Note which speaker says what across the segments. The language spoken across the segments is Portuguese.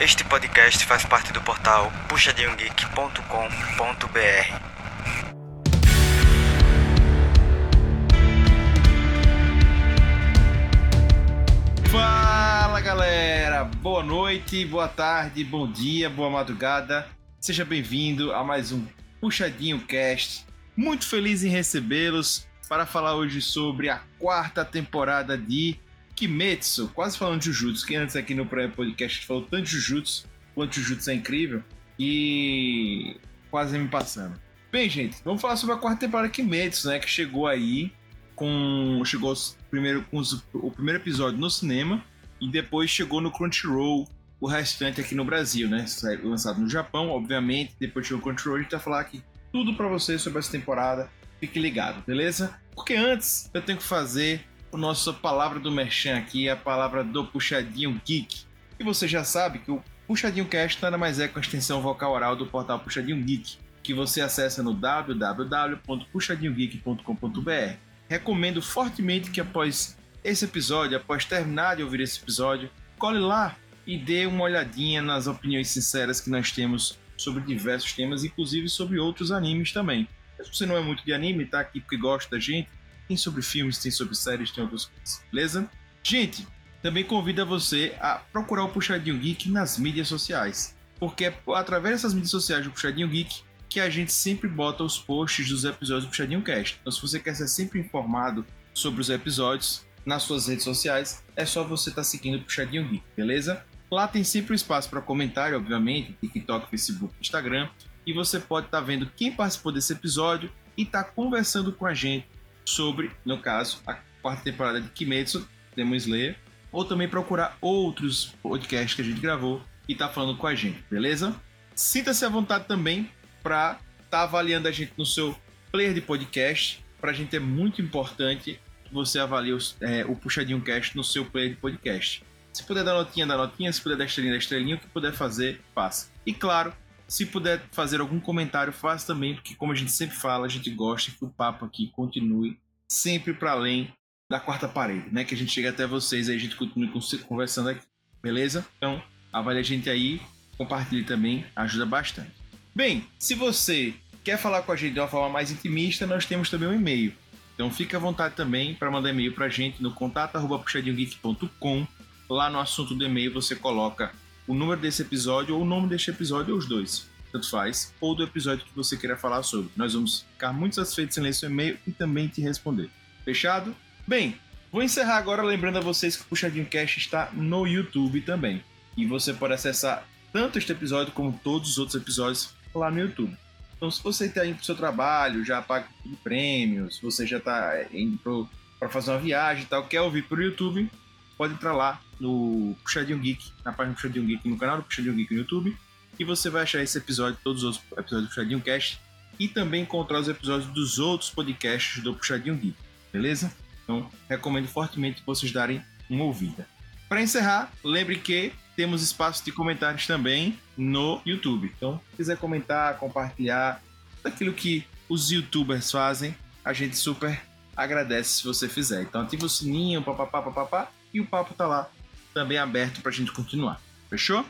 Speaker 1: Este podcast faz parte do portal puxadinhogeek.com.br.
Speaker 2: Fala galera, boa noite, boa tarde, bom dia, boa madrugada. Seja bem-vindo a mais um Puxadinho Cast. Muito feliz em recebê-los para falar hoje sobre a quarta temporada de Kimetsu, quase falando de Jujutsu, que antes aqui no pré-podcast falou tanto de Jujutsu, quanto Jujutsu é incrível, e quase me passando. Bem, gente, vamos falar sobre a quarta temporada de Kimetsu, né, que chegou aí com chegou primeiro com os, o primeiro episódio no cinema e depois chegou no Crunchyroll o restante aqui no Brasil, né? Lançado no Japão, obviamente. Depois chegou o Crunchyroll, a gente vai falar aqui tudo para vocês sobre essa temporada. Fique ligado, beleza? Porque antes eu tenho que fazer a nossa palavra do Merchan aqui, a palavra do Puxadinho Geek. E você já sabe que o Puxadinho Cast nada mais é com a extensão vocal oral do portal Puxadinho Geek, que você acessa no www.puxadinhogeek.com.br. Recomendo fortemente que após esse episódio, após terminar de ouvir esse episódio, cole lá e dê uma olhadinha nas opiniões sinceras que nós temos sobre diversos temas, inclusive sobre outros animes também. Se você não é muito de anime, tá aqui porque gosta da gente, tem sobre filmes, tem sobre séries, tem outras coisas, beleza? Gente, também convido você a procurar o Puxadinho Geek nas mídias sociais, porque é através dessas mídias sociais do Puxadinho Geek que a gente sempre bota os posts dos episódios do Puxadinho Cast. Então, se você quer ser sempre informado sobre os episódios nas suas redes sociais, é só você estar tá seguindo o Puxadinho Geek, beleza? Lá tem sempre um espaço para comentário, obviamente, TikTok, Facebook, Instagram, e você pode estar tá vendo quem participou desse episódio e estar tá conversando com a gente sobre, no caso, a quarta temporada de Kimetsu, Demon Slayer, ou também procurar outros podcasts que a gente gravou e tá falando com a gente, beleza? Sinta-se à vontade também para estar tá avaliando a gente no seu player de podcast. Para a gente é muito importante que você avalie os, é, o Puxadinho Cast no seu player de podcast. Se puder dar notinha, dá notinha. Se puder dar estrelinha, dá estrelinha. O que puder fazer, faça. E claro, se puder fazer algum comentário, faça também, porque como a gente sempre fala, a gente gosta que o papo aqui continue sempre para além da quarta parede, né? Que a gente chega até vocês e a gente continue conversando aqui, beleza? Então, avalie a gente aí, compartilhe também, ajuda bastante. Bem, se você quer falar com a gente de uma forma mais intimista, nós temos também um e-mail. Então fique à vontade também para mandar e-mail para a gente no contato@puxadinhogeek.com. Lá no assunto do e-mail você coloca o número desse episódio ou o nome deste episódio, ou os dois, tanto faz, ou do episódio que você queira falar sobre. Nós vamos ficar muito satisfeitos em ler seu e-mail e também te responder. Fechado? Bem, vou encerrar agora lembrando a vocês que o Puxadinho Cash está no YouTube também. E você pode acessar tanto este episódio como todos os outros episódios lá no YouTube. Então, se você está indo para o seu trabalho, já paga prêmios, você já está indo para fazer uma viagem e tal, quer ouvir por YouTube, pode entrar lá no Puxadinho Geek, na página do Puxadinho Geek, no canal do Puxadinho Geek no YouTube, e você vai achar esse episódio, todos os episódios do Puxadinho Cast, e também encontrar os episódios dos outros podcasts do Puxadinho Geek, beleza? Então, recomendo fortemente vocês darem uma ouvida. Para encerrar, lembre que temos espaço de comentários também no YouTube. Então, se quiser comentar, compartilhar, aquilo que os youtubers fazem, a gente super agradece se você fizer. Então, ativa o sininho, papapá, papapá, e o papo tá lá também aberto para a gente continuar. Fechou?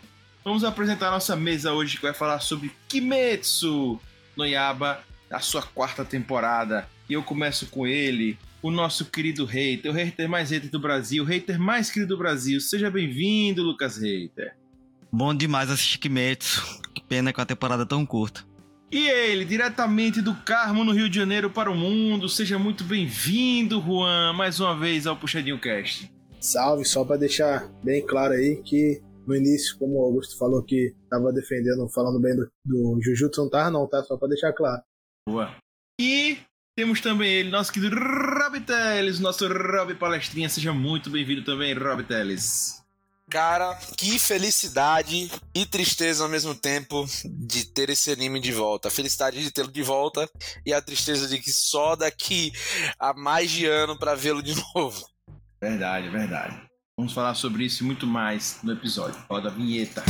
Speaker 2: Vamos apresentar a nossa mesa hoje que vai falar sobre Kimetsu no Yaba, a sua quarta temporada. E eu começo com ele, o nosso querido hater, o hater mais hater do Brasil, o hater mais querido do Brasil. Seja bem-vindo, Lucas Hater.
Speaker 1: Bom demais assistir Kimetsu. Que pena com a temporada tão curta.
Speaker 2: E ele, diretamente do Carmo, no Rio de Janeiro, para o mundo. Seja muito bem-vindo, Juan, mais uma vez ao Puxadinho Cast.
Speaker 3: Salve, só para deixar bem claro aí que no início, como o Augusto falou que tava defendendo, falando bem do, do Jujutsu, não tava não, tá? Só para deixar claro.
Speaker 2: Boa. E temos também ele, nosso querido Rob Teles, nosso Rob Palestrinha. Seja muito bem-vindo também, Rob Teles.
Speaker 4: Cara, que felicidade e tristeza ao mesmo tempo de ter esse anime de volta. A felicidade de tê-lo de volta e a tristeza de que só daqui a mais de ano para vê-lo de novo.
Speaker 2: Verdade, verdade. Vamos falar sobre isso e muito mais no episódio. Roda a vinheta.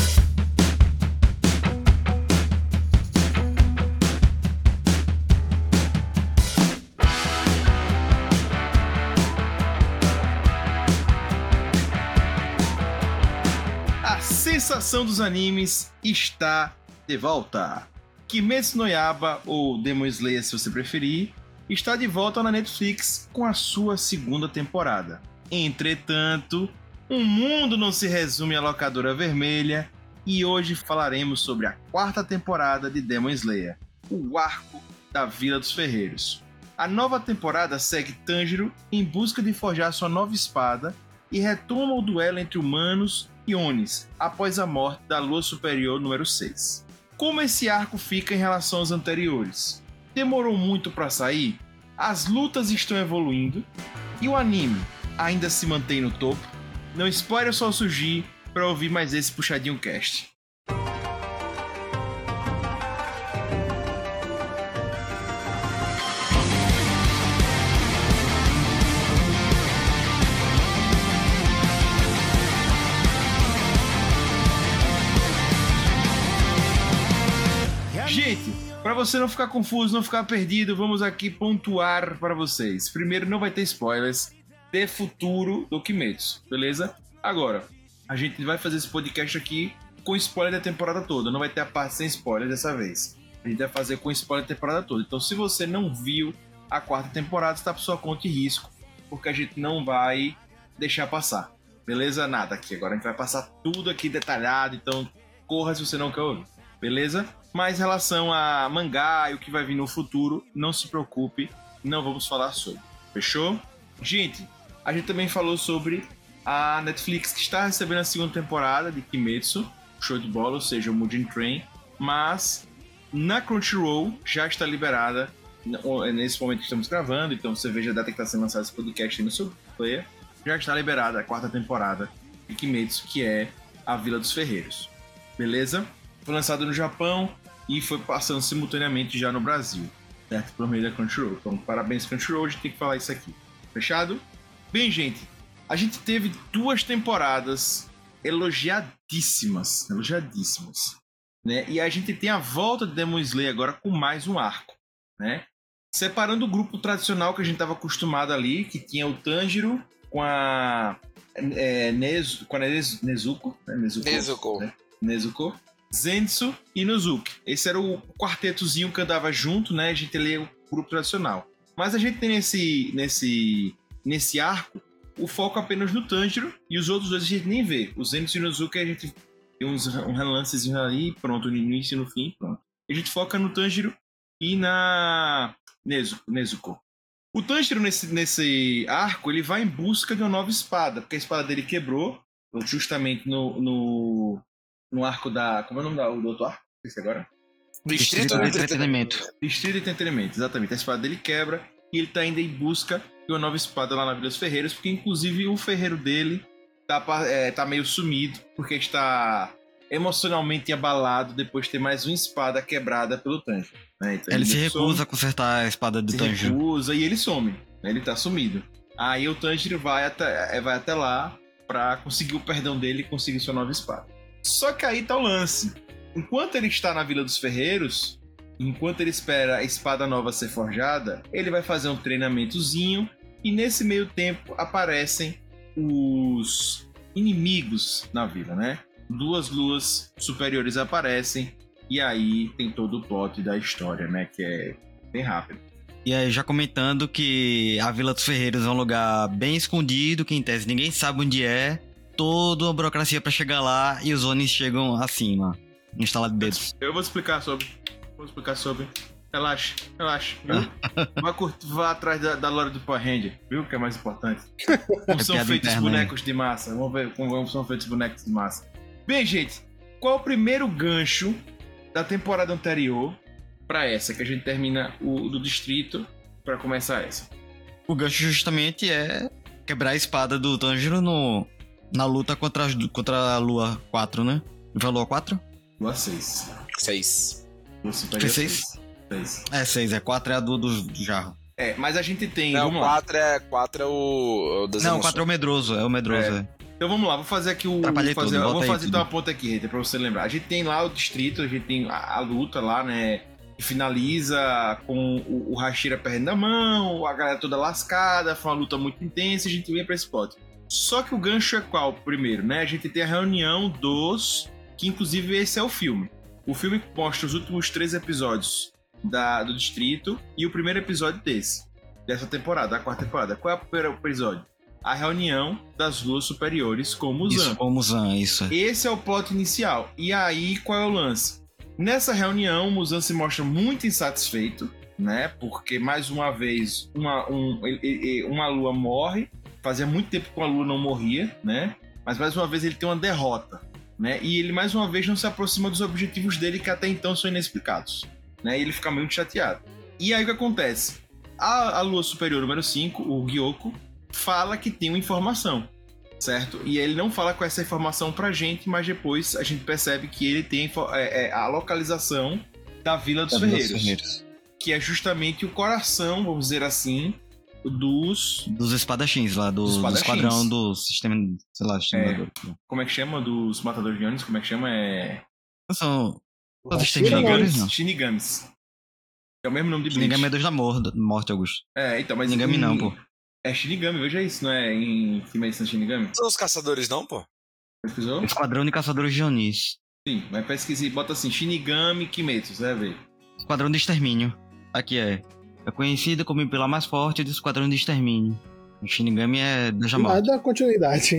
Speaker 2: a sensação dos animes está de volta. Kimetsu no Yaba, ou Demon Slayer se você preferir, está de volta na Netflix com a sua segunda temporada. Entretanto, o mundo não se resume à locadora vermelha e hoje falaremos sobre a quarta temporada de Demon Slayer, o arco da Vila dos Ferreiros. A nova temporada segue Tanjiro em busca de forjar sua nova espada e retoma o duelo entre humanos e Onis após a morte da Lua Superior número 6. Como esse arco fica em relação aos anteriores? Demorou muito para sair? As lutas estão evoluindo e o anime ainda se mantém no topo? Não espere só surgir para ouvir mais esse puxadinho cast. Para você não ficar confuso, não ficar perdido, vamos aqui pontuar para vocês. Primeiro, não vai ter spoilers de futuro do Kimetsu, beleza? Agora, a gente vai fazer esse podcast aqui com spoiler da temporada toda. Não vai ter a parte sem spoiler dessa vez. A gente vai fazer com spoiler da temporada toda. Então, se você não viu a quarta temporada, está por sua conta e risco, porque a gente não vai deixar passar. Beleza? Nada aqui. Agora a gente vai passar tudo aqui detalhado, então corra se você não quer ouvir. Beleza? Mas em relação a mangá e o que vai vir no futuro, não se preocupe, não vamos falar sobre. Fechou? Gente, a gente também falou sobre a Netflix que está recebendo a segunda temporada de Kimetsu, show de bola, ou seja, o Mugen Train, mas na Crunchyroll já está liberada nesse momento que estamos gravando, então você veja a data que está sendo lançado esse podcast aí no seu player, já está liberada a quarta temporada de Kimetsu, que é a Vila dos Ferreiros. Beleza? Foi lançado no Japão e foi passando simultaneamente já no Brasil, certo? Por meio da Crunchyroll. Então, parabéns Crunchyroll, a gente tem que falar isso aqui. Fechado? Bem, gente, a gente teve duas temporadas elogiadíssimas, elogiadíssimas, né? E a gente tem a volta de Demon Slayer agora com mais um arco, né? Separando o grupo tradicional que a gente estava acostumado ali, que tinha o Tanjiro com a é, Nezu, com a Nezuko, né? Nezuko,
Speaker 4: Nezuko.
Speaker 2: Né? Nezuko, Zenitsu e Nozuki. Esse era o quartetozinho que andava junto, né? A gente lê o grupo tradicional. Mas a gente tem nesse, nesse, nesse arco o foco apenas no Tanjiro e os outros dois a gente nem vê. O Zenitsu e o Nozuki a gente tem uns um relancezinho ali, pronto, no início e no fim, pronto. A gente foca no Tanjiro e na Nezuko. Nezuko. O Tanjiro nesse, nesse arco, ele vai em busca de uma nova espada, porque a espada dele quebrou, justamente no, no, no arco da... Como é o nome da, do outro arco? Esse agora?
Speaker 4: Distrito,
Speaker 1: Distrito de Entretenimento.
Speaker 2: Distrito de Entretenimento, exatamente. A espada dele quebra e ele tá indo em busca de uma nova espada lá na Vila dos Ferreiros, porque inclusive o ferreiro dele tá, é, tá meio sumido, porque está emocionalmente abalado depois de ter mais uma espada quebrada pelo Tanjiro. Né? Então,
Speaker 1: Ele se recusa
Speaker 2: some,
Speaker 1: a consertar a espada do
Speaker 2: se recusa e ele some. né? Ele tá sumido. Aí o Tanjiro vai até, é, vai até lá pra conseguir o perdão dele e conseguir sua nova espada. Só que aí tá o lance. Enquanto ele está na Vila dos Ferreiros, enquanto ele espera a espada nova ser forjada, ele vai fazer um treinamentozinho e nesse meio tempo aparecem os inimigos na vila, né? Duas luas superiores aparecem e aí tem todo o plot da história, né? Que é bem rápido.
Speaker 1: E aí, já comentando que a Vila dos Ferreiros é um lugar bem escondido, que em tese ninguém sabe onde é. Toda uma burocracia pra chegar lá e os Onis chegam acima. Instalar de dedos.
Speaker 2: Eu vou explicar sobre. Vou explicar sobre. Relaxa, relaxa, viu? Vá, curtir, vá atrás da, da lore do Power Ranger, viu? Que é mais importante. Como
Speaker 1: É
Speaker 2: são feitos
Speaker 1: interna,
Speaker 2: bonecos de massa. Vamos ver como são feitos bonecos de massa. Bem, gente, qual o primeiro gancho da temporada anterior pra essa? Que a gente termina o do distrito pra começar essa.
Speaker 1: O gancho justamente é quebrar a espada do Tanjiro no, na luta contra, as- contra a Lua 4, né? Vai a Lua 4?
Speaker 2: Lua 6.
Speaker 4: Seis.
Speaker 2: Lua superior
Speaker 1: Foi seis?
Speaker 2: 6. Seis.
Speaker 1: É 6, é 4 é a do, do jarro.
Speaker 2: É, mas a gente tem.
Speaker 4: Não,
Speaker 2: vamos lá.
Speaker 4: 4 é, quatro é o, o das
Speaker 1: Não,
Speaker 4: emoções.
Speaker 1: 4 é o medroso, é o medroso.
Speaker 2: É.
Speaker 1: é.
Speaker 2: Então vamos lá, vou fazer aqui o.
Speaker 1: Atrapalhei
Speaker 2: Vou fazer,
Speaker 1: tudo,
Speaker 2: vou fazer então uma ponta aqui, Rita, pra você lembrar. A gente tem lá o distrito, a gente tem a, a luta lá, né? Que finaliza com o, o Hashira perdendo a mão, a galera toda lascada, foi uma luta muito intensa e a gente vem pra esse plot. Só que o gancho é qual primeiro, né? A gente tem a reunião dos. Que inclusive esse é o filme. O filme mostra os últimos três episódios da, do Distrito e o primeiro episódio desse. Dessa temporada, da quarta temporada. Qual é o primeiro episódio? A reunião das luas superiores com o Muzan.
Speaker 1: Isso, com Muzan, isso.
Speaker 2: Esse é o plot inicial. E aí, qual é o lance? Nessa reunião, o Muzan se mostra muito insatisfeito, né? Porque, mais uma vez, uma, um, uma lua morre. Fazia muito tempo que a lua não morria, né? Mas, mais uma vez, ele tem uma derrota, né? E ele, mais uma vez, não se aproxima dos objetivos dele, que até então são inexplicados, né? E ele fica muito chateado. E aí, o que acontece? A, a lua superior número 5, o Gyoko, fala que tem uma informação, certo? E ele não fala com essa informação pra gente, mas depois a gente percebe que ele tem é, é, a localização da Vila dos, da Ferreiros, Vila dos Ferreiros, que é justamente o coração, vamos dizer assim, dos.
Speaker 1: Dos espadachins lá, do, do esquadrão do sistema. Sei lá,
Speaker 2: é, Como é que chama? Dos matadores de ônibus? Como é que chama? É.
Speaker 1: São.
Speaker 2: Os Shinigamis, não. Shinigamis. É o mesmo nome de
Speaker 1: Bleach. Shinigami é Deus da morte, Augusto.
Speaker 2: É, então, mas.
Speaker 1: Shinigami em... não, pô.
Speaker 2: É Shinigami, veja isso, não é em Kimetsu no Shinigami?
Speaker 4: São os caçadores não, pô?
Speaker 2: Pesquisou?
Speaker 1: Esquadrão de Caçadores de Onis.
Speaker 2: Sim, mas pesquise e bota assim, Shinigami Kimetsu, você vai ver.
Speaker 1: Esquadrão de Extermínio. Aqui é. É conhecido como pela mais forte do Esquadrão de Extermínio. O Shinigami é da Jamal.
Speaker 3: Mas dá continuidade.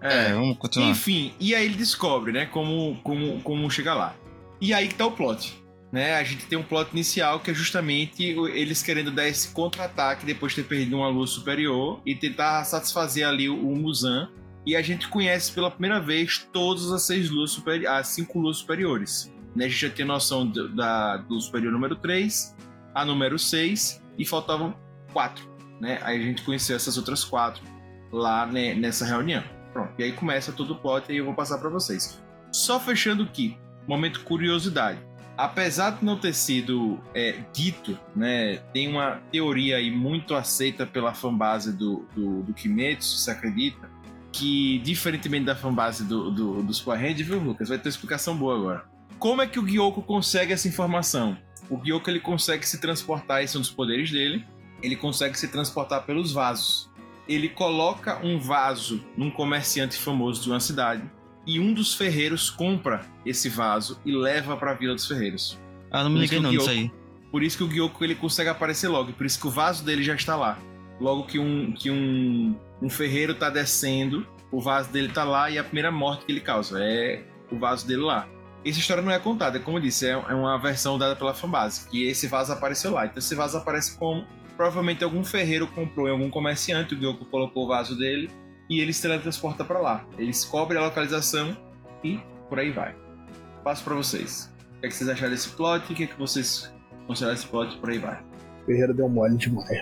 Speaker 2: É, é, vamos continuar. Enfim, e aí ele descobre, né, como, como, como chegar lá. E aí que tá o plot né, a gente tem um plot inicial que é justamente eles querendo dar esse contra-ataque depois de ter perdido uma luz superior e tentar satisfazer ali o, Muzan. E a gente conhece pela primeira vez todas as seis luzes superiores, as cinco luzes superiores. Né, a gente já tem noção do, da do superior número 3, a número 6 e faltavam quatro. Né? Aí a gente conheceu essas outras quatro lá né, nessa reunião. Pronto, e aí começa todo o plot e eu vou passar para vocês. Só fechando aqui, momento curiosidade apesar de não ter sido é, dito, né, tem uma teoria aí muito aceita pela fanbase do, do, do Kimetsu, se acredita, que, diferentemente da fanbase do, do, dos Power Rangers, viu, Lucas? Vai ter explicação boa agora. Como é que o Gyoko consegue essa informação? O Gyoko ele consegue se transportar, esse é um dos poderes dele, ele consegue se transportar pelos vasos. Ele coloca um vaso num comerciante famoso de uma cidade, e um dos ferreiros compra esse vaso e leva para a Vila dos Ferreiros.
Speaker 1: Ah, não me liguei não disso aí.
Speaker 2: Por isso que o Gyoko ele consegue aparecer logo, por isso que o vaso dele já está lá. Logo que um, que um, um ferreiro tá descendo, o vaso dele tá lá e a primeira morte que ele causa é o vaso dele lá. Essa história não é contada, como eu disse, é, é uma versão dada pela fanbase, que esse vaso apareceu lá. Então esse vaso aparece como provavelmente algum ferreiro comprou em algum comerciante, o Gyoko colocou o vaso dele e ele se teletransporta para lá. Eles cobrem a localização e por aí vai. Passo para vocês. O que, é que vocês acharam desse plot? O que, é que vocês consideram desse plot? Por aí vai.
Speaker 3: Ferreira deu mole demais,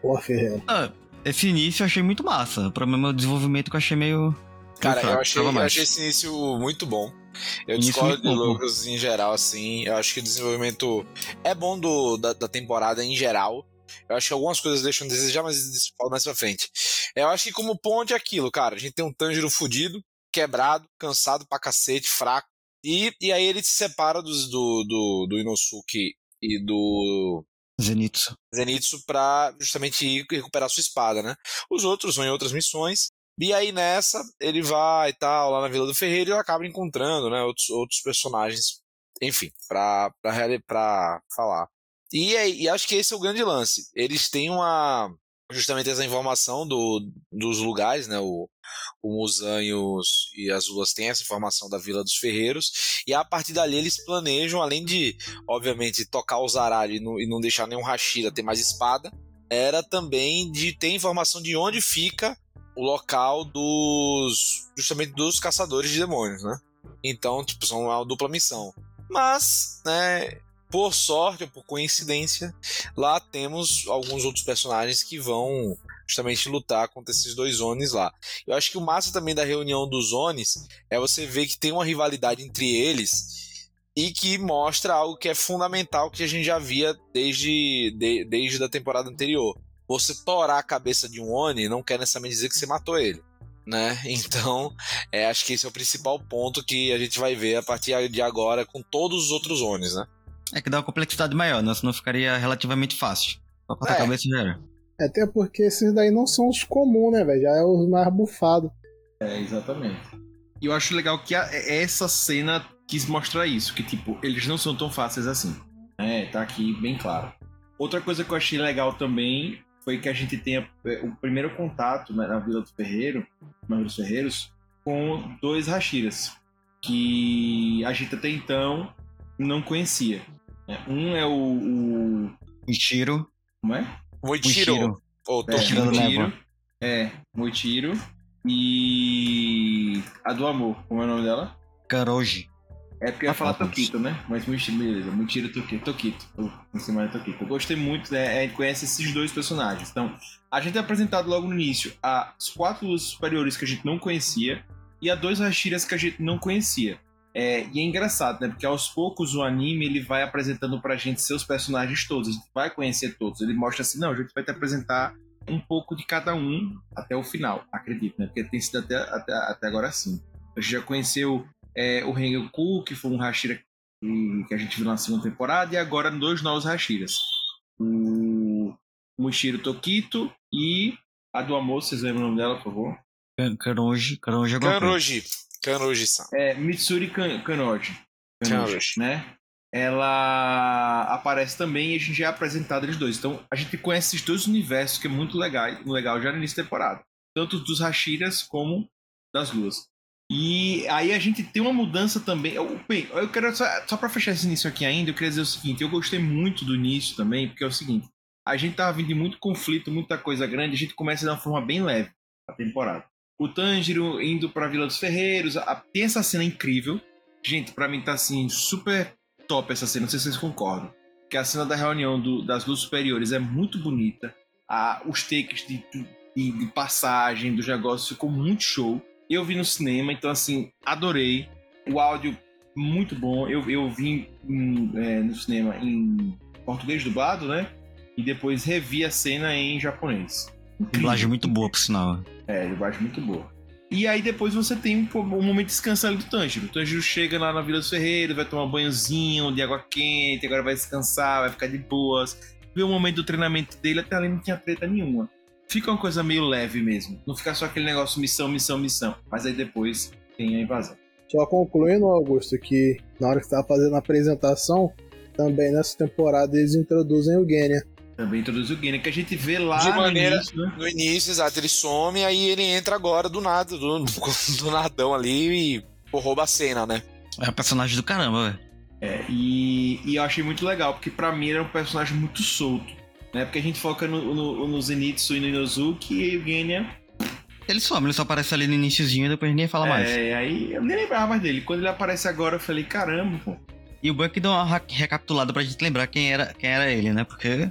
Speaker 3: Pô, Ferreira.
Speaker 1: Ah, esse início eu achei muito massa. O problema é o desenvolvimento que eu achei meio.
Speaker 4: Cara, eu achei, eu achei esse início muito bom. Eu início discordo de Lucas em geral, assim. Eu acho que o desenvolvimento é bom do, da, da temporada em geral. Eu acho que algumas coisas deixam a desejar, mas isso falo mais pra frente. Eu acho que como ponte é aquilo, cara. A gente tem um Tanjiro fudido, quebrado, cansado pra cacete, fraco. E, e aí ele se separa dos, do, do, do Inosuke e do.
Speaker 1: Zenitsu.
Speaker 4: Zenitsu pra justamente ir recuperar sua espada, né? Os outros vão em outras missões. E aí nessa, ele vai e tal, lá na Vila do Ferreiro, e acaba encontrando, né, outros, outros personagens, enfim, pra, pra, pra falar. E, e acho que esse é o grande lance. Eles têm uma. Justamente essa informação do, dos lugares, né? O, o e, as Luas têm essa informação da Vila dos Ferreiros, e a partir dali eles planejam, além de, obviamente, tocar o zaralho e não, e não deixar nenhum Hashira ter mais espada, era também de ter informação de onde fica o local dos. justamente dos caçadores de demônios, né? Então, tipo, são uma dupla missão. Mas, né, por sorte ou por coincidência, lá temos alguns outros personagens que vão justamente lutar contra esses dois Onis lá. Eu acho que o massa também da reunião dos Onis é você ver que tem uma rivalidade entre eles e que mostra algo que é fundamental que a gente já via desde, de, desde a temporada anterior. Você torar a cabeça de um Oni não quer necessariamente dizer que você matou ele. Né? Então, é, acho que esse é o principal ponto que a gente vai ver a partir de agora com todos os outros Onis, né?
Speaker 1: É que dá uma complexidade maior, né? Senão ficaria relativamente fácil. Só cortar é. a cabeça já era.
Speaker 3: Até porque esses daí não são os comuns, né, velho? Já é os mais bufados.
Speaker 2: É, exatamente. E eu acho legal que a, essa cena quis mostrar isso, que tipo, eles não são tão fáceis assim. É, tá aqui bem claro. Outra coisa que eu achei legal também foi que a gente tenha é, o primeiro contato né, na Vila do Ferreiro, na Vila dos Ferreiros, com dois Hashiras, que a gente até então não conhecia. Né? Um é o. o
Speaker 1: Mentiro.
Speaker 2: como é?
Speaker 4: Moichiro. Ou
Speaker 2: É,
Speaker 1: Tirando
Speaker 4: Tokiro.
Speaker 2: Moichiro. É, Moichiro. E. A do Amor, como é o nome dela?
Speaker 1: Karoji.
Speaker 2: É porque eu ia falar Tokito, né? Mas Moichiro, beleza. Moichiro Tokito. Tokito. Em cima de Tokito. Eu gostei muito, né? A gente conhece esses dois personagens. Então, a gente é apresentado logo no início as quatro luzes superiores que a gente não conhecia e a dois Hashiras que a gente não conhecia. É, e é engraçado, né? Porque aos poucos o anime ele vai apresentando pra gente seus personagens todos. A gente vai conhecer todos. Ele mostra assim, não, a gente vai te apresentar um pouco de cada um até o final, acredito, né? Porque tem sido até, até, até agora assim. A gente já conheceu é, o Rengoku, que foi um Hashira que, a gente viu na segunda temporada, e agora dois novos Hashiras. O Mushiro Tokito e a do amor, vocês lembram o nome dela, por favor?
Speaker 1: Ka- Karoji. Karoji é
Speaker 4: Kanroji-san.
Speaker 2: É Mitsuri Kan- Kanoji. Kanoji,
Speaker 4: Kanoji.
Speaker 2: né? Ela aparece também e a gente já é apresentado eles dois. Então a gente conhece esses dois universos que é muito legal, legal já no início da temporada. Tanto dos Hashiras como das luas. E aí a gente tem uma mudança também. Eu, bem, eu quero só, só para fechar esse início aqui ainda, eu queria dizer o seguinte: eu gostei muito do início também, porque é o seguinte: a gente tava vindo de muito conflito, muita coisa grande, a gente começa de uma forma bem leve a temporada. O Tanjiro indo pra Vila dos Ferreiros, a- tem essa cena incrível. Gente, pra mim tá assim, super top essa cena, não sei se vocês concordam. Que a cena da reunião do- das luzes superiores é muito bonita. A, os takes de, de, de passagem dos negócios ficou muito show. Eu vi no cinema, então assim, adorei. O áudio muito bom. Eu, eu vi em, é, no cinema em português dublado, né? E depois revi a cena em japonês.
Speaker 1: Dublagem muito boa, por sinal.
Speaker 2: É, dublagem muito boa. E aí depois você tem um, um momento de descanso ali do Tanjiro. O Tanjiro chega lá na Vila dos Ferreiros, vai tomar um banhozinho de água quente, agora vai descansar, vai ficar de boas. Vê o momento do treinamento dele, até ali não tinha treta nenhuma. Fica uma coisa meio leve mesmo. Não fica só aquele negócio missão, missão, missão. Mas aí depois tem a invasão.
Speaker 3: Só concluindo, Augusto, que na hora que você tava fazendo a apresentação, também nessa temporada eles introduzem o Genya.
Speaker 2: Também introduz o Gene, que a gente vê lá
Speaker 4: De
Speaker 2: no
Speaker 4: maneira-
Speaker 2: início, né?
Speaker 4: No início, exato, ele some, aí ele entra agora do nada, do, do nadão ali e pô, rouba a cena, né?
Speaker 1: É um personagem do caramba, velho.
Speaker 2: É, e, e eu achei muito legal, porque pra mim era um personagem muito solto. Né? Porque a gente foca no, no, no Zenitsu e no Inozuki e o Genya
Speaker 1: Ele some, ele só aparece ali no iniciozinho e depois ninguém fala mais.
Speaker 2: É, aí eu nem lembrava mais dele. Quando ele aparece agora, eu falei, caramba, pô.
Speaker 1: E o Buck deu uma recapitulada pra gente lembrar quem era, quem era ele, né? Porque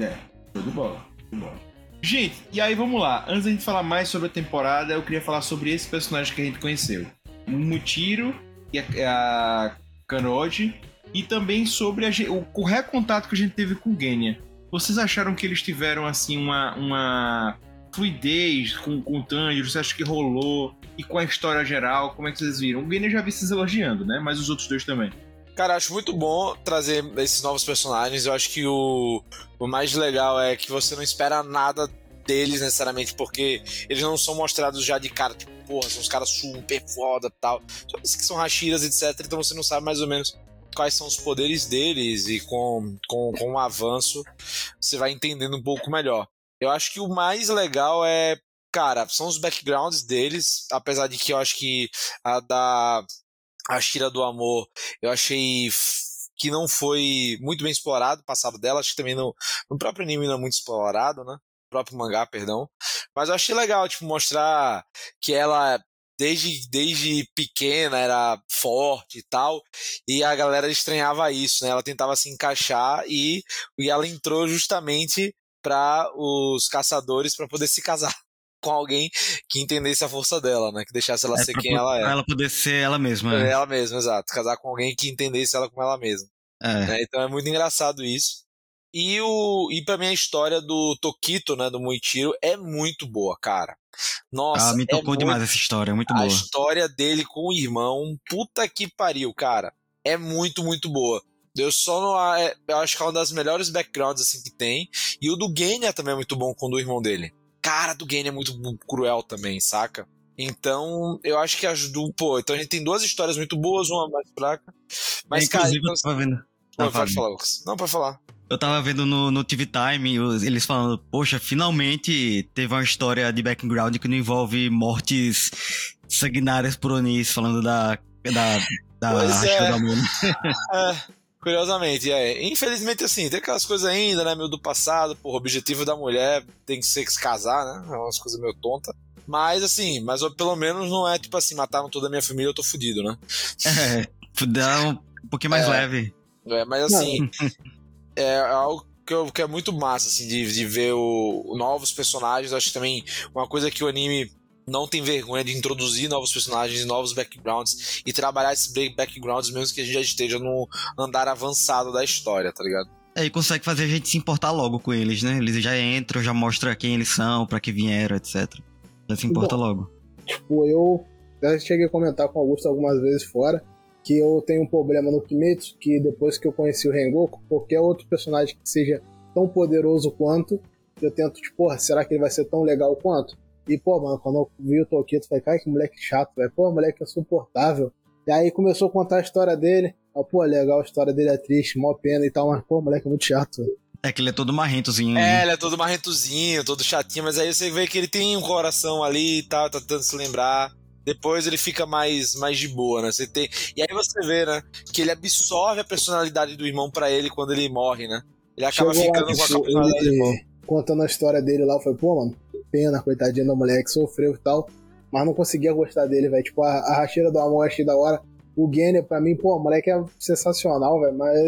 Speaker 2: Bola. show de bola. Gente, e aí vamos lá. Antes da gente falar mais sobre a temporada, eu queria falar sobre esse personagem que a gente conheceu. Mutiro e a, a. E também sobre a o, o recontato que a gente teve com o Genya. Vocês acharam que eles tiveram, assim, uma, uma fluidez com, com o Tanjiro? Você acha que rolou? E com a história geral, como é que vocês viram? O Genya já vi vocês elogiando, né? Mas os outros dois também.
Speaker 4: Cara, acho muito bom trazer esses novos personagens. Eu acho que o, o mais legal é que você não espera nada deles necessariamente, porque eles não são mostrados já de cara, tipo, porra, são uns caras super foda e tal. Só que são Hashiras, etc. Então você não sabe mais ou menos quais são os poderes deles e com, com, com o avanço você vai entendendo um pouco melhor. Eu acho que o mais legal é, cara, são os backgrounds deles, apesar de que eu acho que a da a Shira do Amor eu achei que não foi muito bem explorado o passado dela, acho que também no, no próprio anime não é muito explorado, né? No próprio mangá, perdão. Mas eu achei legal, tipo, mostrar que ela desde, desde pequena era forte e tal, e a galera estranhava isso, né? Ela tentava se encaixar e, e ela entrou justamente para os caçadores para poder se casar com alguém que entendesse a força dela, né? Que deixasse ela
Speaker 1: é
Speaker 4: ser quem ela é.
Speaker 1: pra ela poder ser ela mesma.
Speaker 4: É
Speaker 1: né?
Speaker 4: ela mesma, exato. Casar com alguém que entendesse ela como ela mesma.
Speaker 1: É.
Speaker 4: né? Então é muito engraçado isso. E, o, e pra mim a história do Tokito, né, do Muichiro, é muito boa, cara. Nossa,
Speaker 1: Ah, me
Speaker 4: é
Speaker 1: tocou
Speaker 4: muito-
Speaker 1: demais essa história, é muito
Speaker 4: a
Speaker 1: boa.
Speaker 4: história dele com o irmão, puta que pariu, cara. É muito, muito boa. Deus só não é, eu acho que é uma das melhores backgrounds assim que tem. E o do Genya também é muito bom com o do irmão dele. Cara, do Genya é muito cruel também, saca? Então, eu acho que ajudou. Pô, então a gente tem duas histórias muito boas, uma mais fraca. Mas, cara,
Speaker 1: inclusive,
Speaker 4: então...
Speaker 1: eu tava vendo.
Speaker 4: Não, pode
Speaker 1: fala.
Speaker 4: falar, Lucas. Não, pode falar.
Speaker 1: Eu tava vendo no, no TV Time eles falando, poxa, finalmente teve uma história de background que não envolve mortes sanguinárias por Onis, falando da. da. da
Speaker 4: Pois é. É, curiosamente, é. Infelizmente, assim, tem aquelas coisas ainda, né, meu do passado, porra, o objetivo da mulher tem que ser se casar, né? É umas coisas meio tontas. Mas, assim, mas pelo menos não é tipo assim, mataram toda a minha família, eu tô fudido, né?
Speaker 1: É, dá um, pouquinho mais
Speaker 4: É.
Speaker 1: leve.
Speaker 4: É, mas assim, é algo que, eu- que é muito massa, assim, de, de ver o, o novos personagens. Eu acho que também uma coisa que o anime não tem vergonha de introduzir novos personagens, novos backgrounds e trabalhar esses ba- backgrounds mesmo que a gente já esteja no andar avançado da história, tá ligado?
Speaker 1: É, e consegue fazer a gente se importar logo com eles, né? Eles já entram, já mostra quem eles são, pra que vieram, etc. Já se importa logo.
Speaker 3: Tipo, eu já cheguei a comentar com o Augusto algumas vezes fora que eu tenho um problema no Kimetsu, que depois que eu conheci o Rengoku, qualquer outro personagem que seja tão poderoso quanto, eu tento, tipo, porra, será que ele vai ser tão legal quanto? E, pô, mano, quando eu vi o Tokito, eu falei, cara, que moleque chato, velho. Pô, moleque insuportável. E aí começou a contar a história dele. Eu, pô, legal, a história dele é triste, mó pena e tal, mas, pô, moleque é muito chato, velho.
Speaker 1: É que ele é todo marrentozinho.
Speaker 4: É,
Speaker 1: né?
Speaker 4: ele é todo marrentozinho, todo chatinho, mas aí você vê que ele tem um coração ali e tal, tá tentando se lembrar. Depois ele fica mais, mais de boa, né? Você tem... E aí você vê, né? Que ele absorve a personalidade do irmão pra ele quando ele morre, né? Ele acaba
Speaker 3: Chegou lá,
Speaker 4: ficando com a personalidade do irmão.
Speaker 3: contando a história dele lá, eu falei, pô, mano, pena, coitadinho do moleque, sofreu e tal, mas não conseguia gostar dele, velho. Tipo, a, a racheira do amor achei da hora. O Genner, pra mim, pô, o moleque é sensacional, velho, mas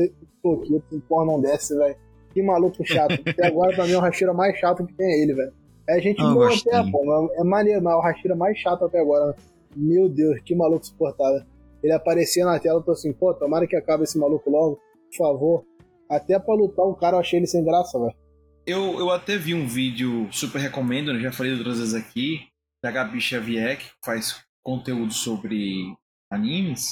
Speaker 3: o Tokito, porra, não desce, velho. Que maluco chato. Até agora, pra mim, é o racheira mais chato que tem é ele, velho. É gente
Speaker 1: Eu
Speaker 3: boa
Speaker 1: gosto
Speaker 3: até, pô, é maneiro, mas é o racheira mais chato até agora. né? Meu Deus, que maluco suportável. Ele aparecia na tela, eu tô assim, pô, tomara que acabe esse maluco logo, por favor. Até pra lutar o cara eu achei ele sem graça, velho.
Speaker 2: Eu, eu até vi um vídeo, super recomendo, né? já falei outras vezes aqui, da Gabi Xavier, que faz conteúdo sobre animes,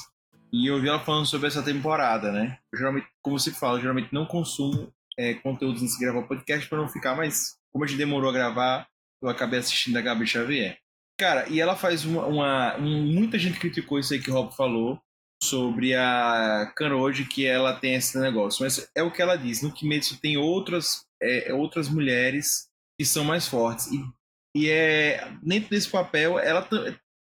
Speaker 2: e eu vi ela falando sobre essa temporada, né? Eu, geralmente, como se fala, geralmente não consumo é, conteúdos antes de gravar podcast para não ficar, mas como a gente demorou a gravar, eu acabei assistindo a Gabi Xavier. Cara, e ela faz uma, uma- um- muita gente criticou isso aí que o Rob falou sobre a Kanroji, que ela tem esse negócio, mas é o que ela diz, no Kimetsu tem outras é, outras mulheres que são mais fortes. E, e é dentro desse papel, ela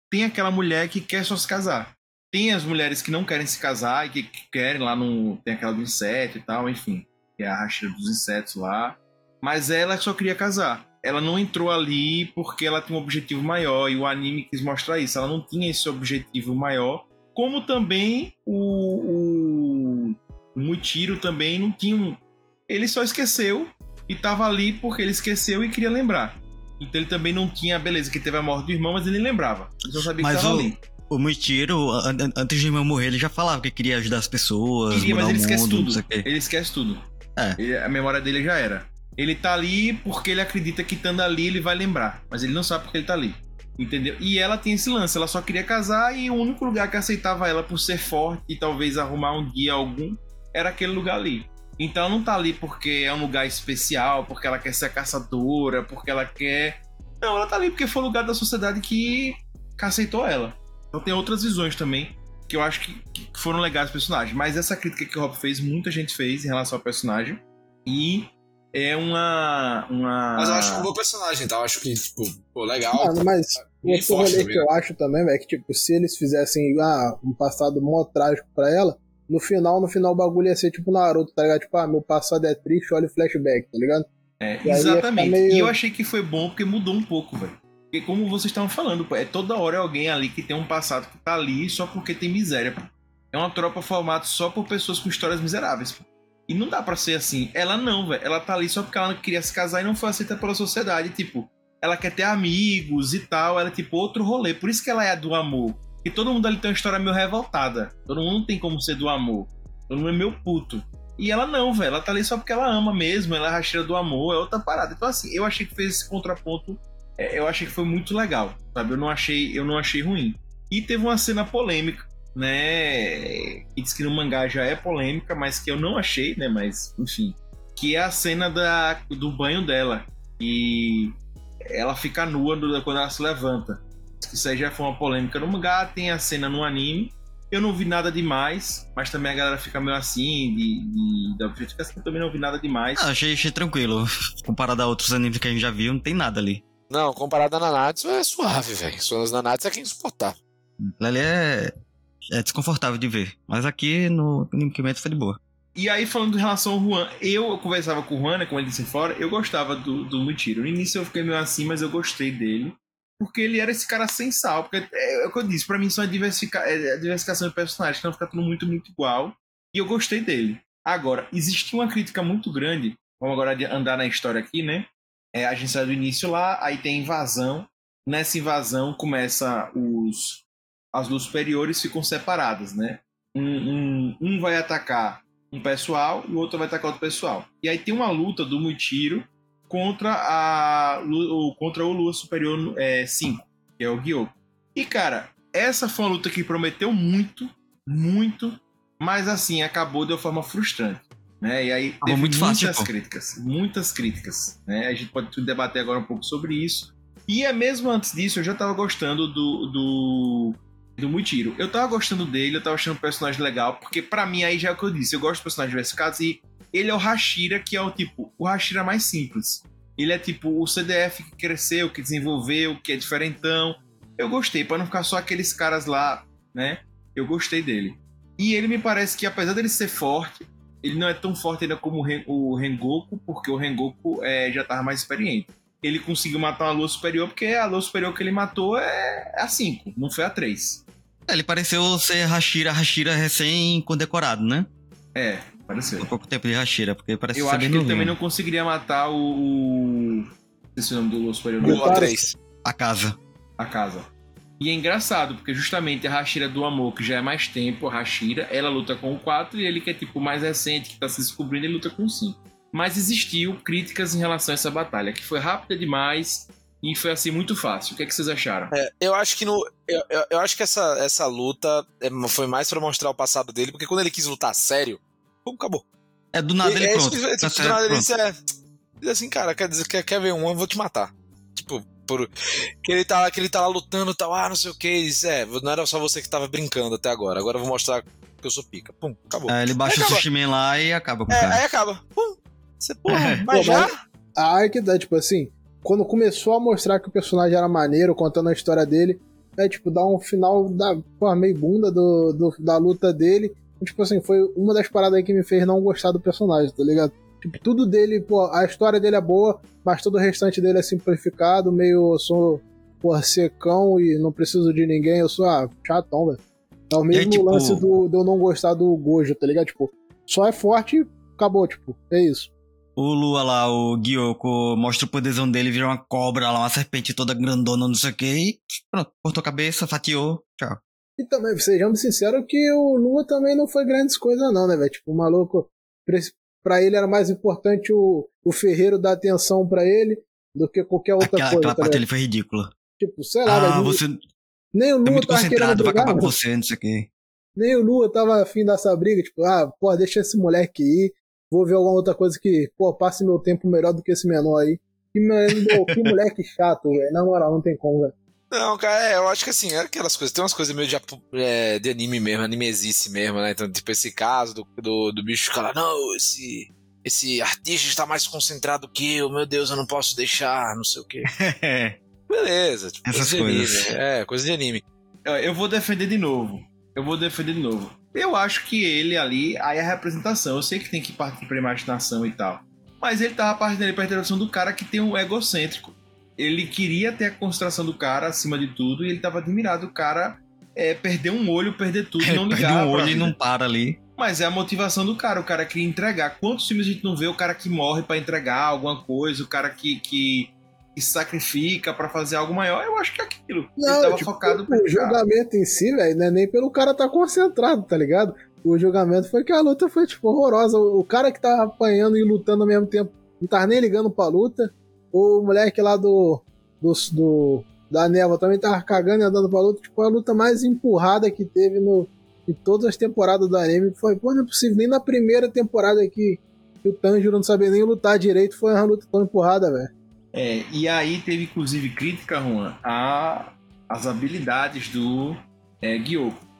Speaker 2: tem aquela mulher que quer só se casar. Tem as mulheres que não querem se casar e que, que querem lá no. Tem aquela do inseto e tal, enfim. Que é a racha dos insetos lá. Mas ela só queria casar. Ela não entrou ali porque ela tinha um objetivo maior e o anime quis mostrar isso. Ela não tinha esse objetivo maior. Como também o, o, o também não tinha um. Ele só esqueceu e tava ali porque ele esqueceu e queria lembrar. Então ele também não tinha, beleza, que teve a morte do irmão, mas ele lembrava. Ele só sabia
Speaker 1: Mas
Speaker 2: que tava
Speaker 1: o-
Speaker 2: ali.
Speaker 1: O an- antes de irmão morrer, ele já falava que queria ajudar as pessoas,
Speaker 2: Queria,
Speaker 1: mudar
Speaker 2: mas ele
Speaker 1: o
Speaker 2: esquece
Speaker 1: mundo, não
Speaker 2: tudo. Ele esquece tudo.
Speaker 1: É.
Speaker 2: Ele- a memória dele já era. Ele tá ali porque ele acredita que estando ali ele vai lembrar. Mas ele não sabe porque ele tá ali. Entendeu? E ela tem esse lance, ela só queria casar e o único lugar que aceitava ela por ser forte e talvez arrumar um dia algum era aquele lugar ali. Então ela não tá ali porque é um lugar especial, porque ela quer ser a caçadora, porque ela quer. Não, ela tá ali porque foi o lugar da sociedade que, aceitou ela. Então tem outras visões também que eu acho que, que foram legais do personagem. Mas essa crítica que o Rob fez, muita gente fez em relação ao personagem. E é uma. uma...
Speaker 4: Mas eu acho um bom personagem, tá? Eu acho que, tipo, pô, legal.
Speaker 3: Mano, mas
Speaker 4: Bem
Speaker 3: outro rolê
Speaker 4: também,
Speaker 3: que eu acho também, velho, é que tipo, se eles fizessem ah, um passado mó trágico pra ela, no final, no final o bagulho ia ser tipo Naruto, tá ligado? Tipo, ah, meu passado é triste, olha o flashback, tá ligado?
Speaker 2: É,
Speaker 3: E
Speaker 2: exatamente.
Speaker 3: meio-
Speaker 2: E eu achei que foi bom porque mudou um pouco, velho. Porque como vocês estavam falando, pô, é toda hora é alguém ali que tem um passado que tá ali só porque tem miséria, pô. É uma tropa formada só por pessoas com histórias miseráveis, pô. E não dá pra ser assim. Ela não, velho. Ela tá ali só porque ela não queria se casar e não foi aceita pela sociedade. Tipo, ela quer ter amigos e tal. Ela é tipo outro rolê. Por isso que ela é a do amor. E todo mundo ali tem uma história meio revoltada. Todo mundo tem como ser do amor. Todo mundo é meio puto. E ela não, velho. Ela tá ali só porque ela ama mesmo. Ela é rasteira do amor. É outra parada. Então, assim, eu achei que fez esse contraponto. é, eu achei que foi muito legal. Sabe? Eu não achei, eu não achei ruim. E teve uma cena polêmica né? Que diz que no mangá já é polêmica, mas que eu não achei, né? Mas, enfim. Que é a cena da, do banho dela. E ela fica nua quando ela se levanta. Isso aí já foi uma polêmica no mangá, tem a cena no anime. Eu não vi nada demais, mas também a galera fica meio assim, de, de, da objetificação, eu também não vi nada demais.
Speaker 1: Ah, achei, achei tranquilo. Comparado a outros animes que a gente já viu, não tem nada ali.
Speaker 4: Não, comparado a Nanatsu é suave, velho. Só nas Nanatsu é quem suportar.
Speaker 1: Ali é, é desconfortável de ver. Mas aqui no Kimetsu foi de boa.
Speaker 2: E aí, falando em relação ao Juan, eu, eu conversava com o Juan, né, como ele disse fora, eu gostava do, do Muitiro. No início eu fiquei meio assim, mas eu gostei dele. Porque ele era esse cara sem sal. Porque é, é o que eu disse, pra mim só é, diversifica, é a diversificação de personagens, que não fica tudo muito, muito igual. E eu gostei dele. Agora, existia uma crítica muito grande. Vamos agora andar na história aqui, né? É, a gente sai do início lá, aí tem invasão. Nessa invasão começa os. As luzes superiores ficam separadas, né? Um, um, um vai atacar um pessoal e o outro vai atacar outro pessoal. E aí tem uma luta do Muitiro contra, a, o, contra o Lua Superior 5, é, que é o Gyoko. E cara, essa foi uma luta que prometeu muito, muito, mas assim, acabou de uma forma frustrante. Né? E aí teve muito muitas fácil, críticas, muitas críticas. Né? A gente pode debater agora um pouco sobre isso. E é mesmo antes disso, eu já tava gostando do, do, do Muitiro. Eu tava gostando dele, eu tava achando o personagem legal, porque para mim aí já é o que eu disse, eu gosto de personagens diversificados e ele é o Hashira, que é o tipo, o Hashira mais simples. Ele é tipo o CDF que cresceu, que desenvolveu, que é diferentão. Eu gostei, para não ficar só aqueles caras lá, né? Eu gostei dele. E ele me parece que, apesar dele ser forte, ele não é tão forte ainda como o Rengoku, porque o Rengoku é, já tava mais experiente. Ele conseguiu matar uma lua superior, porque a lua superior que ele matou é, é a 5, não foi a 3.
Speaker 1: É, ele pareceu ser Hashira, Hashira recém-condecorado, né?
Speaker 2: É, pareceu.
Speaker 1: Por pouco tempo de Hashira, porque parece
Speaker 2: Eu acho que ele também não conseguiria matar o. Esse nome do Lua Superior.
Speaker 4: O A3.
Speaker 1: A casa.
Speaker 2: A casa. E é engraçado, porque justamente a Hashira do Amor, que já é mais tempo, a Hashira, ela luta com o 4 e ele que é tipo mais recente, que tá se descobrindo, ele luta com o 5. Mas existiu críticas em relação a essa batalha, que foi rápida demais e foi assim muito fácil. O que, é que vocês acharam?
Speaker 4: É, eu acho que no. Eu, eu, eu, acho que essa, essa luta é, foi mais para mostrar o passado dele, porque quando ele quis lutar sério, pum, acabou.
Speaker 1: É do nada ele é, pronto.
Speaker 4: É, tipo, tá do nada ele disse, é, diz assim, cara, quer dizer, quer, quer ver um, eu vou te matar. Tipo, por, que ele tá, que ele tá lá lutando e tal, ah, não sei o que. Isso é, não era só você que tava brincando até agora. Agora eu vou mostrar que eu sou pica. Pum, acabou.
Speaker 1: É, ele baixa aí o sushi man lá e acaba com o
Speaker 4: é,
Speaker 1: cara.
Speaker 4: Aí acaba. Pum. Você, porra, é. mas Pô, já. Mas
Speaker 3: a arc dá, tipo assim, quando começou a mostrar que o personagem era maneiro, contando a história dele, é tipo, dar um final da porra, meio bunda do, do, da luta dele. Tipo assim, foi uma das paradas aí que me fez não gostar do personagem, tá ligado? Tipo, tudo dele, pô, a história dele é boa, mas todo o restante dele é simplificado, meio eu sou, porra, secão e não preciso de ninguém, eu sou, ah, chatão, velho. É o mesmo aí, tipo... lance do, de eu não gostar do Gojo, tá ligado? Tipo, só é forte e acabou, tipo, é isso.
Speaker 1: O Lua lá, o Gyoko, mostra o poderzão dele, vira uma cobra lá, uma serpente toda grandona, não sei o que, e pronto, cortou a cabeça, fatiou, tchau.
Speaker 3: E também, sejamos sinceros que o Lua também não foi grandes coisas não, né, velho? Tipo, o maluco, para ele era mais importante o, o ferreiro dar atenção para ele do que qualquer outra
Speaker 1: aquela,
Speaker 3: coisa.
Speaker 1: Aquela tá parte dele foi ridícula.
Speaker 3: Tipo, sei lá,
Speaker 1: ah, velho. Você...
Speaker 3: Nem o Lua
Speaker 1: tá muito
Speaker 3: tava
Speaker 1: concentrado
Speaker 3: pra
Speaker 1: acabar com você, não sei o que.
Speaker 3: Nem o Lua tava afim dessa briga, tipo, ah, pô, deixa esse moleque ir, vou ver alguma outra coisa que, pô, passe meu tempo melhor do que esse menor aí. Que, que moleque chato, velho. Na moral, não tem como, velho.
Speaker 4: Não, cara, é, eu acho que assim, é aquelas coisas, tem umas coisas meio de, é, de anime mesmo, animesice mesmo, né? Então, tipo, esse caso do, do, do bicho ficar lá, não, esse, esse artista está mais concentrado que eu, meu Deus, eu não posso deixar, não sei o quê. Beleza, tipo,
Speaker 1: Essas
Speaker 4: coisa
Speaker 1: coisas.
Speaker 4: de anime. É, coisa de anime.
Speaker 2: Eu vou defender de novo. Eu vou defender de novo. Eu acho que ele ali, aí é a representação. Eu sei que tem que partir pra imaginação e tal. Mas ele tava partindo ali pra interpretação do cara que tem um egocêntrico. Ele queria ter a concentração do cara acima de tudo e ele tava admirado o cara é, perder um olho, perder tudo, não ligar.
Speaker 1: Perde um olho e não para ali.
Speaker 2: Mas é a motivação do cara. O cara queria entregar. Quantos filmes a gente não vê o cara que morre para entregar alguma coisa, o cara que, que que sacrifica para fazer algo maior, eu acho que é aquilo.
Speaker 3: Não, ele tava tipo, focado O julgamento em si, velho, não é nem pelo cara tá concentrado, tá ligado? O julgamento foi que a luta foi, tipo, horrorosa. O cara que tava apanhando e lutando ao mesmo tempo não tava nem ligando pra luta. O moleque lá do. do, do da névoa também tava cagando e andando pra luta. Tipo, a luta mais empurrada que teve no, de todas as temporadas do anime. Foi, pô, não é possível. Nem na primeira temporada que, que o Tanjiro não sabia nem lutar direito, foi uma luta tão empurrada, velho.
Speaker 2: É, e aí teve inclusive crítica, Juan, a as habilidades do é,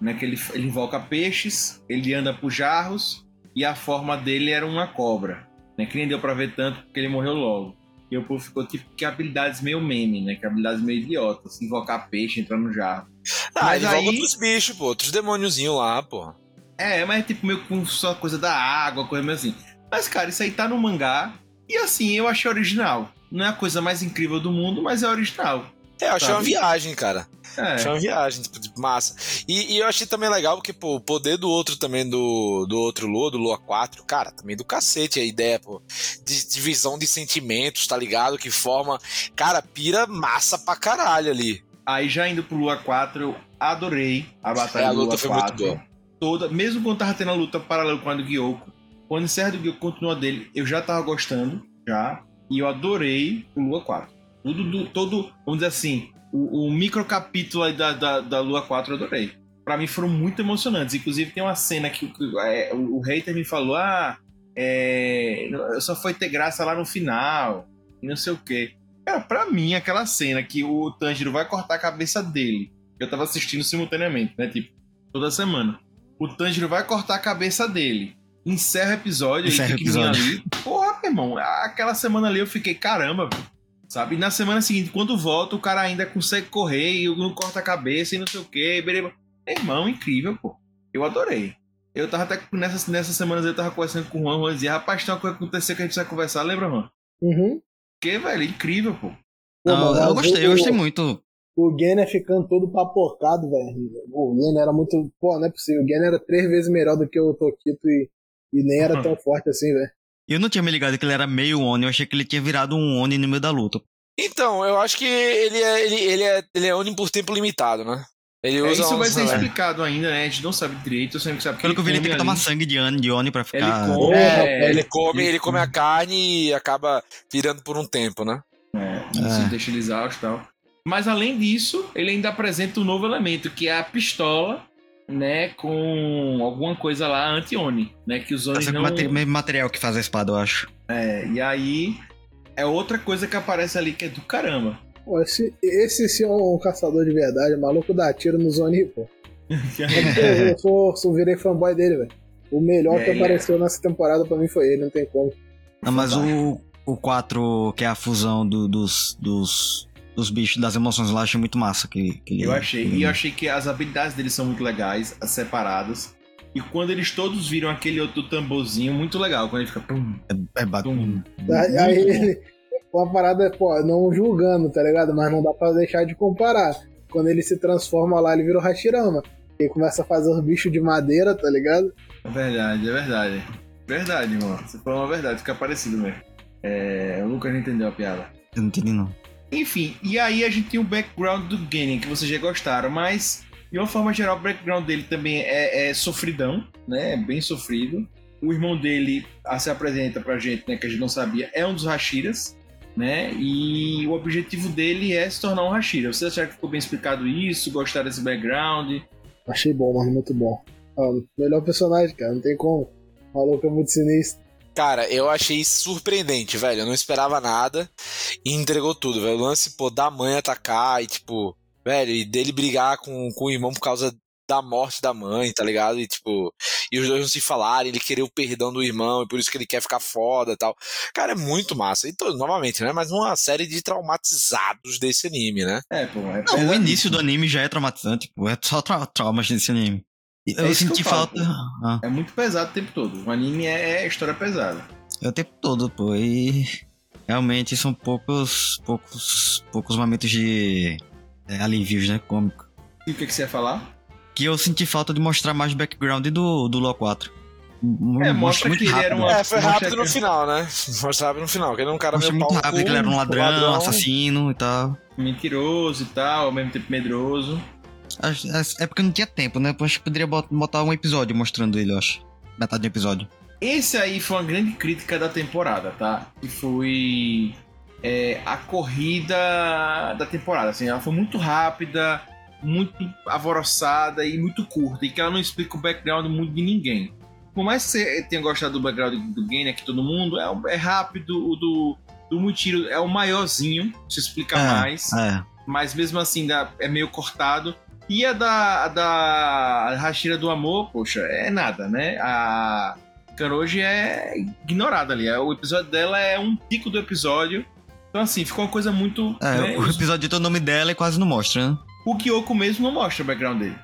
Speaker 2: né? Que ele, ele invoca peixes, ele anda por jarros e a forma dele era uma cobra, né? Que nem deu pra ver tanto porque ele morreu logo. E o povo ficou tipo que habilidades meio meme, né? Que habilidades meio idiotas, invocar peixe, entrar no jarro.
Speaker 4: Ah,
Speaker 2: Mas
Speaker 4: ele
Speaker 2: aí-
Speaker 4: invoca outros bichos, pô, outros demôniozinhos lá, pô.
Speaker 2: É, mas é tipo meio com só coisa da água, coisa meio assim. Mas, cara, isso aí tá no mangá. E assim, eu achei original. Não é a coisa mais incrível do mundo, mas é original.
Speaker 4: É, eu achei
Speaker 2: Sabe?
Speaker 4: uma viagem, cara.
Speaker 2: É.
Speaker 4: Achei uma viagem, tipo, de massa. E, e eu achei também legal porque, pô, o poder do outro também, do, do outro Lua, do Lua 4, cara, também do cacete a ideia, pô. De divisão de sentimentos, tá ligado? Que forma. Cara, pira massa pra caralho ali.
Speaker 2: Aí já indo pro Lua 4, eu adorei a batalha
Speaker 4: É, a
Speaker 2: do Lua
Speaker 4: foi muito
Speaker 2: 4.
Speaker 4: boa.
Speaker 2: Toda, mesmo quando tava tendo a luta paralela com a do Gyoko, quando encerra do Gyoko continua dele, eu já tava gostando, já. E eu adorei o Lua 4. Tudo, do, todo, vamos dizer assim, o, o micro capítulo aí da, da, da Lua 4 eu adorei. Pra mim foram muito emocionantes. Inclusive tem uma cena que, que, é, o, o hater me falou: ah, é, só foi ter graça lá no final, e não sei o quê. Cara, pra mim, aquela cena que o Tanjiro vai cortar a cabeça dele, eu tava assistindo simultaneamente, né? Tipo, toda semana. O Tanjiro vai cortar a cabeça dele. Encerra o episódio,
Speaker 1: Encerra
Speaker 2: ele
Speaker 1: o
Speaker 2: pequenininho
Speaker 1: episódio.
Speaker 2: ali. Porra, meu irmão, aquela semana ali eu fiquei, caramba, velho. Sabe? E na semana seguinte, quando volta, o cara ainda consegue correr e não corta a cabeça e não sei o quê. Bereba. Irmão, incrível, pô. Eu adorei. Eu tava até nessas, nessas semanas eu tava conversando com o Juan, o Juan dizia, rapaz, tem uma coisa que aconteceu que a gente precisa conversar, lembra, Juan?
Speaker 3: Uhum.
Speaker 2: Que, velho, incrível, pô.
Speaker 1: Não,
Speaker 3: mas
Speaker 1: eu gostei, eu
Speaker 3: o-
Speaker 1: gostei muito.
Speaker 3: O Genner ficando todo papocado, velho. O Genner era muito. Pô, não é possível. O Genner era três vezes melhor do que o Tokito e, e nem era tão forte assim, velho.
Speaker 1: Eu não tinha me ligado que ele era meio Oni, eu achei que ele tinha virado um Oni no meio da luta.
Speaker 4: Então, eu acho que ele é, ele, ele é, ele é Oni por tempo limitado, né? Ele
Speaker 2: É,
Speaker 4: usa
Speaker 2: isso vai ser
Speaker 4: é.
Speaker 2: explicado ainda, né? A gente não sabe direito, eu sempre sabe que
Speaker 1: Pelo que eu vi, ele tem que
Speaker 2: ali.
Speaker 1: tomar sangue de Oni, de Oni pra ficar.
Speaker 2: Ele come,
Speaker 3: É,
Speaker 2: é,
Speaker 4: Ele come, ele come a carne e acaba virando por um tempo, né?
Speaker 2: É, isso
Speaker 1: É.
Speaker 2: deixa ele exausto e tal. Mas além disso, ele ainda apresenta um novo elemento, que é a pistola, né? Com alguma coisa lá anti-Oni, né? Que os
Speaker 1: Tá
Speaker 2: Onis
Speaker 1: sendo
Speaker 2: não...
Speaker 1: mate- mesmo material que faz a espada, eu acho.
Speaker 2: É, e aí é outra coisa que aparece ali que é do caramba.
Speaker 3: Pô, esse, esse sim é um caçador de verdade. O maluco dá tiro no Zoni, pô. Eu, eu sou, sou, virei fanboy dele, velho. O melhor
Speaker 2: É,
Speaker 3: que
Speaker 2: ele é-
Speaker 3: apareceu nessa temporada pra mim foi ele, não tem como.
Speaker 1: Não, mas o, o 4, que é a fusão do- dos, dos, dos bichos, das emoções lá, achei muito massa. Que, que
Speaker 2: Eu achei.
Speaker 1: que-
Speaker 2: E eu achei que as habilidades deles são muito legais, as separadas. E quando eles todos viram aquele outro tamborzinho, muito legal. Quando ele fica. Pum,
Speaker 1: É bacana.
Speaker 3: Aí, aí ele. Uma parada, pô, não julgando, tá ligado? Mas não dá pra deixar de comparar. Quando ele se transforma lá, ele vira o Hashirama. Ele começa a fazer os bichos de madeira, tá ligado?
Speaker 2: É verdade, é verdade. Verdade, mano. Você falou uma verdade, fica parecido mesmo. É, o Lucas não entendeu a piada.
Speaker 1: Eu não entendi, não.
Speaker 2: Enfim, e aí a gente tem o background do Genin, que vocês já gostaram, mas de uma forma geral, o background dele também é, é sofridão, né? É bem sofrido. O irmão dele se apresenta pra gente, né? Que a gente não sabia, é um dos Hashiras, né? E o objetivo dele é se tornar um Hashira. Vocês acharam que ficou bem explicado isso? Gostaram desse background?
Speaker 3: Achei bom, mano, muito bom. Ah, melhor personagem, cara, não tem como. O maluco é muito sinistro.
Speaker 4: Cara, eu achei surpreendente, velho. Eu não esperava nada e entregou tudo, velho. O lance, pô, da mãe atacar e, tipo, velho, e dele brigar com, com o irmão por causa da morte da mãe, tá ligado? E, tipo, e os dois não se falarem, ele querer o perdão do irmão e por isso que ele quer ficar foda e tal. Cara, é muito massa. E, tô, novamente, né? Mas uma série de traumatizados desse anime, né?
Speaker 2: É, pô, é
Speaker 1: Não, o início do anime já é traumatizante, pô. É só tra traumas nesse anime.
Speaker 2: É
Speaker 1: Eu senti
Speaker 2: eu falo,
Speaker 1: falta. Ah,
Speaker 2: É muito pesado o tempo todo. O anime é, é história pesada.
Speaker 1: é o tempo todo, pô. E realmente são poucos. poucos. poucos momentos de é, alívios, né? Cômico.
Speaker 2: E o que, que você ia falar?
Speaker 1: Que eu senti falta de mostrar mais background do, do Law 4. M-
Speaker 2: É, mostra que ele era uma-
Speaker 4: É, foi
Speaker 2: mostra
Speaker 4: rápido no
Speaker 2: que-
Speaker 4: final, né? Foi rápido no final, que ele é um cara
Speaker 1: Mostrou
Speaker 4: meio
Speaker 1: muito rápido que ele era um
Speaker 4: cu,
Speaker 1: ladrão, assassino e tal.
Speaker 2: Mentiroso e tal, ao mesmo tempo medroso.
Speaker 1: É porque não tinha tempo, né? Acho que poderia bot- botar um episódio mostrando ele, eu acho. Metade do episódio.
Speaker 2: Esse aí foi uma grande crítica da temporada, tá? Que foi é, a corrida da temporada. Assim, ela foi muito rápida. muito alvoroçada e muito curta, e que ela não explica o background muito de ninguém. Por mais que você tenha gostado do background do game aqui todo mundo, é, é rápido, o do, do Mutiro é o maiorzinho, se explica
Speaker 1: É,
Speaker 2: mais,
Speaker 1: É.
Speaker 2: mas mesmo assim é meio cortado. E a da, a da Hashira do Amor, poxa, é nada, né? A Karoji é ignorada ali. O episódio dela é um pico do episódio. Então, assim, ficou uma coisa muito.
Speaker 1: É,
Speaker 2: né?
Speaker 1: o episódio de todo o nome dela e quase não mostra, né?
Speaker 2: O Kyoko mesmo não mostra o background dele.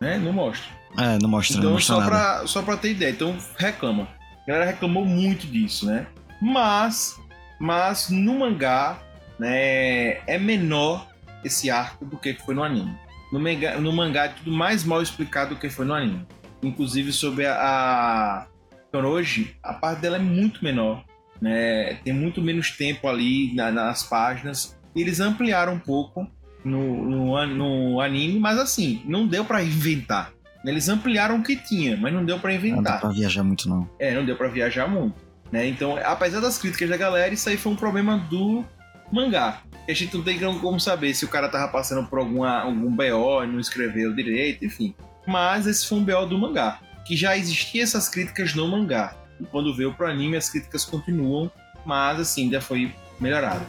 Speaker 2: Né? Não mostra.
Speaker 1: É, não mostra, não
Speaker 2: Então,
Speaker 1: mostra
Speaker 2: só
Speaker 1: nada.
Speaker 2: pra, só pra ter ideia. Então, reclama. A galera reclamou muito disso, né? Mas, mas no mangá, né, é menor esse arco do que foi no anime. No mangá, no mangá é tudo mais mal explicado do que foi no anime. Inclusive sobre a, a Kanoji, a parte dela é muito menor. Né? Tem muito menos tempo ali na- nas páginas. E eles ampliaram um pouco no, no, no anime, mas assim, não deu pra inventar. Eles ampliaram o que tinha, mas não deu pra
Speaker 1: Não dá
Speaker 2: inventar.
Speaker 1: pra viajar muito, não.
Speaker 2: É, não deu pra viajar muito. Né? Então, apesar das críticas da galera, isso aí foi um problema do mangá. A gente não tem como saber se o cara tava passando por alguma, algum BO e não escreveu direito, enfim. Mas esse foi um BO do mangá. Que já existiam essas críticas no mangá. E quando veio pro anime, as críticas continuam, mas assim, já foi melhorado.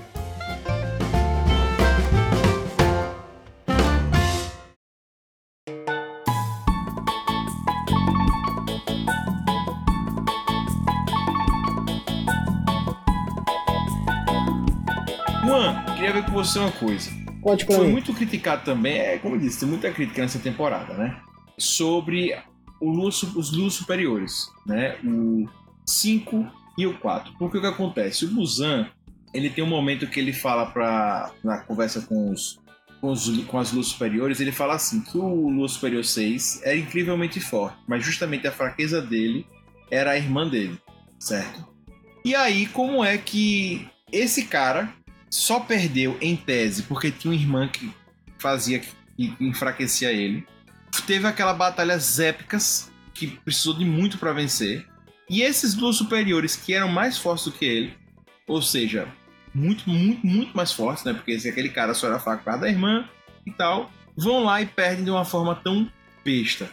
Speaker 2: Juan, queria ver com você uma coisa.
Speaker 3: Pra
Speaker 2: Foi
Speaker 3: mim.
Speaker 2: muito criticado também, é como eu disse, tem muita crítica nessa temporada, né? Sobre o su- os luas superiores, né? O 5 e o 4. Porque o que acontece? O Busan, ele tem um momento que ele fala pra, na conversa com os, com, os, com as luas superiores, ele fala assim, que o Lua Superior 6 era incrivelmente forte, mas justamente a fraqueza dele era a irmã dele, certo? E aí, como é que esse cara só perdeu em tese porque tinha uma irmã que fazia que enfraquecia ele. Teve aquela batalhas épicas que precisou de muito para vencer. E esses duas superiores que eram mais fortes do que ele, ou seja, muito, muito, muito mais fortes, né? Porque se aquele cara só era fraco da irmã e tal, vão lá e perdem de uma forma tão besta.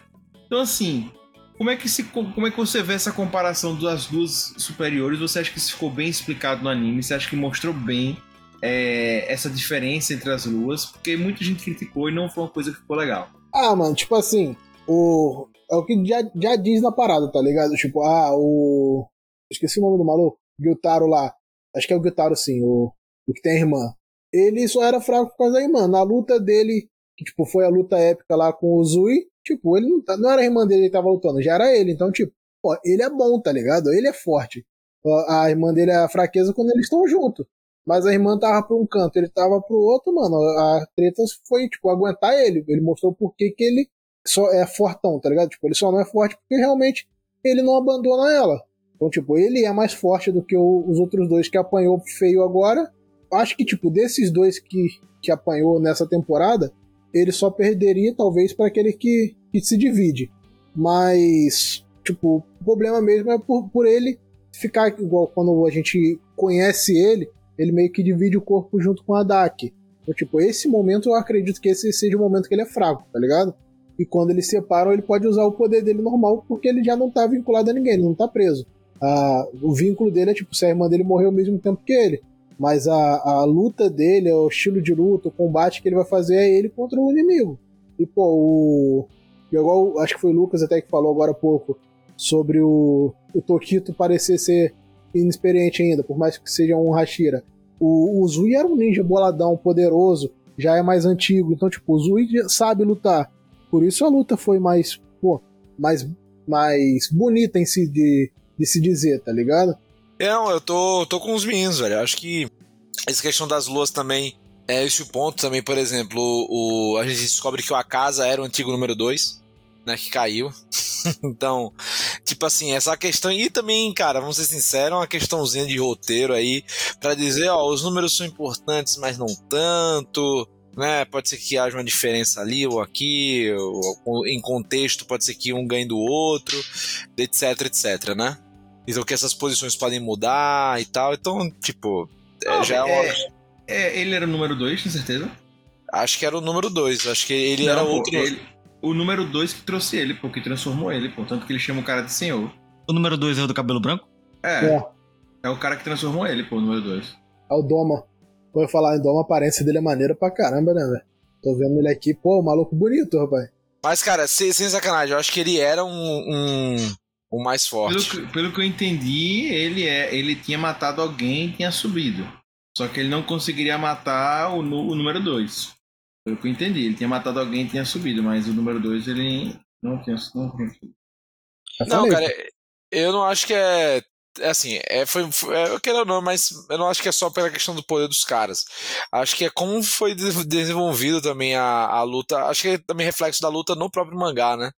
Speaker 2: Então assim, como é que se como é que você vê essa comparação das duas superiores? Você acha que isso ficou bem explicado no anime? Você acha que mostrou bem é, essa diferença entre as luas? Porque muita gente criticou e não foi uma coisa que ficou legal.
Speaker 3: Ah, mano, tipo assim, o. É o que já, já diz na parada, tá ligado? Tipo, ah, o. Esqueci o nome do maluco. Gyutaro lá. Acho que é o Gyutaro, sim, o, o que tem a irmã. Ele só era fraco por causa da irmã. Na luta dele, que tipo, foi a luta épica lá com o Zui, tipo, ele não, tá- não era a irmã dele que tava lutando, já era ele. Então, tipo, pô, ele é bom, tá ligado? Ele é forte. A irmã dele é a fraqueza quando eles estão juntos. Mas a irmã tava pra um canto, ele tava pro outro, mano. A treta foi, tipo, aguentar ele. Ele mostrou por que ele só é fortão, tá ligado? Tipo, ele só não é forte porque realmente ele não abandona ela. Então, tipo, ele é mais forte do que o- os outros dois que apanhou feio agora. Acho que, tipo, desses dois que, que apanhou nessa temporada, ele só perderia, talvez, para aquele que, que se divide. Mas, tipo, o problema mesmo é por, por ele ficar igual quando a gente conhece ele, ele meio que divide o corpo junto com a Dak. Então, tipo, esse momento eu acredito que esse seja o momento que ele é fraco, tá ligado? E quando eles separam, ele pode usar o poder dele normal, porque ele já não tá vinculado a ninguém, ele não tá preso. Ah, o vínculo dele é tipo, se a irmã dele morreu ao mesmo tempo que ele. Mas a, a luta dele, o estilo de luta, o combate que ele vai fazer é ele contra o inimigo. E, pô, o. Igual, acho que foi o Lucas até que falou agora há pouco sobre o, o Tokito parecer ser inexperiente ainda, por mais que seja um Hashira. O, o Zui era um ninja boladão, poderoso, já é mais antigo, então, tipo, o Zui sabe lutar. Por isso a luta foi mais, pô, mais, mais bonita em si de, de se dizer, tá ligado?
Speaker 4: Não, eu tô, tô com os meninos, velho. Acho que essa questão das luas também é esse o ponto também, por exemplo, o, a gente descobre que o Akasa era o antigo número 2, né, que caiu. então, tipo assim, essa questão e também, cara, vamos ser sinceros, uma questãozinha de roteiro aí pra dizer, ó, os números são importantes, mas não tanto, né? Pode ser que haja uma diferença ali ou aqui, ou, em contexto pode ser que um ganhe do outro, etc, etc, né? Então que essas posições podem mudar e tal. Então, tipo, é,
Speaker 2: Não,
Speaker 4: já é
Speaker 2: é- É, ele era o número 2, com certeza.
Speaker 4: Acho que era o número 2. Acho que ele
Speaker 2: Não,
Speaker 4: era outro.
Speaker 2: ele- o número 2 que trouxe ele, pô, que transformou ele, pô. Tanto que ele chama o cara de senhor.
Speaker 1: O número 2 é o do cabelo branco?
Speaker 2: É,
Speaker 3: É,
Speaker 2: é, o cara que transformou ele, pô, o número 2.
Speaker 3: é o Doma. Vou falar em Doma, a aparência dele é maneira pra caramba, né, velho? Tô vendo ele aqui, pô, um maluco bonito, rapaz.
Speaker 4: Mas, cara, sem, sem sacanagem, eu acho que ele era um, um, um mais
Speaker 2: Pelo
Speaker 4: forte.
Speaker 2: que, pelo que eu entendi, ele, é, ele tinha matado alguém e tinha subido. Só que ele não conseguiria matar o, o número 2. Pelo que eu entendi, ele tinha matado alguém e tinha subido, mas o número 2 ele não tinha, não tinha subido.
Speaker 4: Não, cara, eu não acho que é. é assim, é, foi, foi, é, eu quero ou não, mas eu não acho que é só pela questão do poder dos caras. Acho que é como foi de- desenvolvido também a, a luta. Acho que é também reflexo da luta no próprio mangá, né?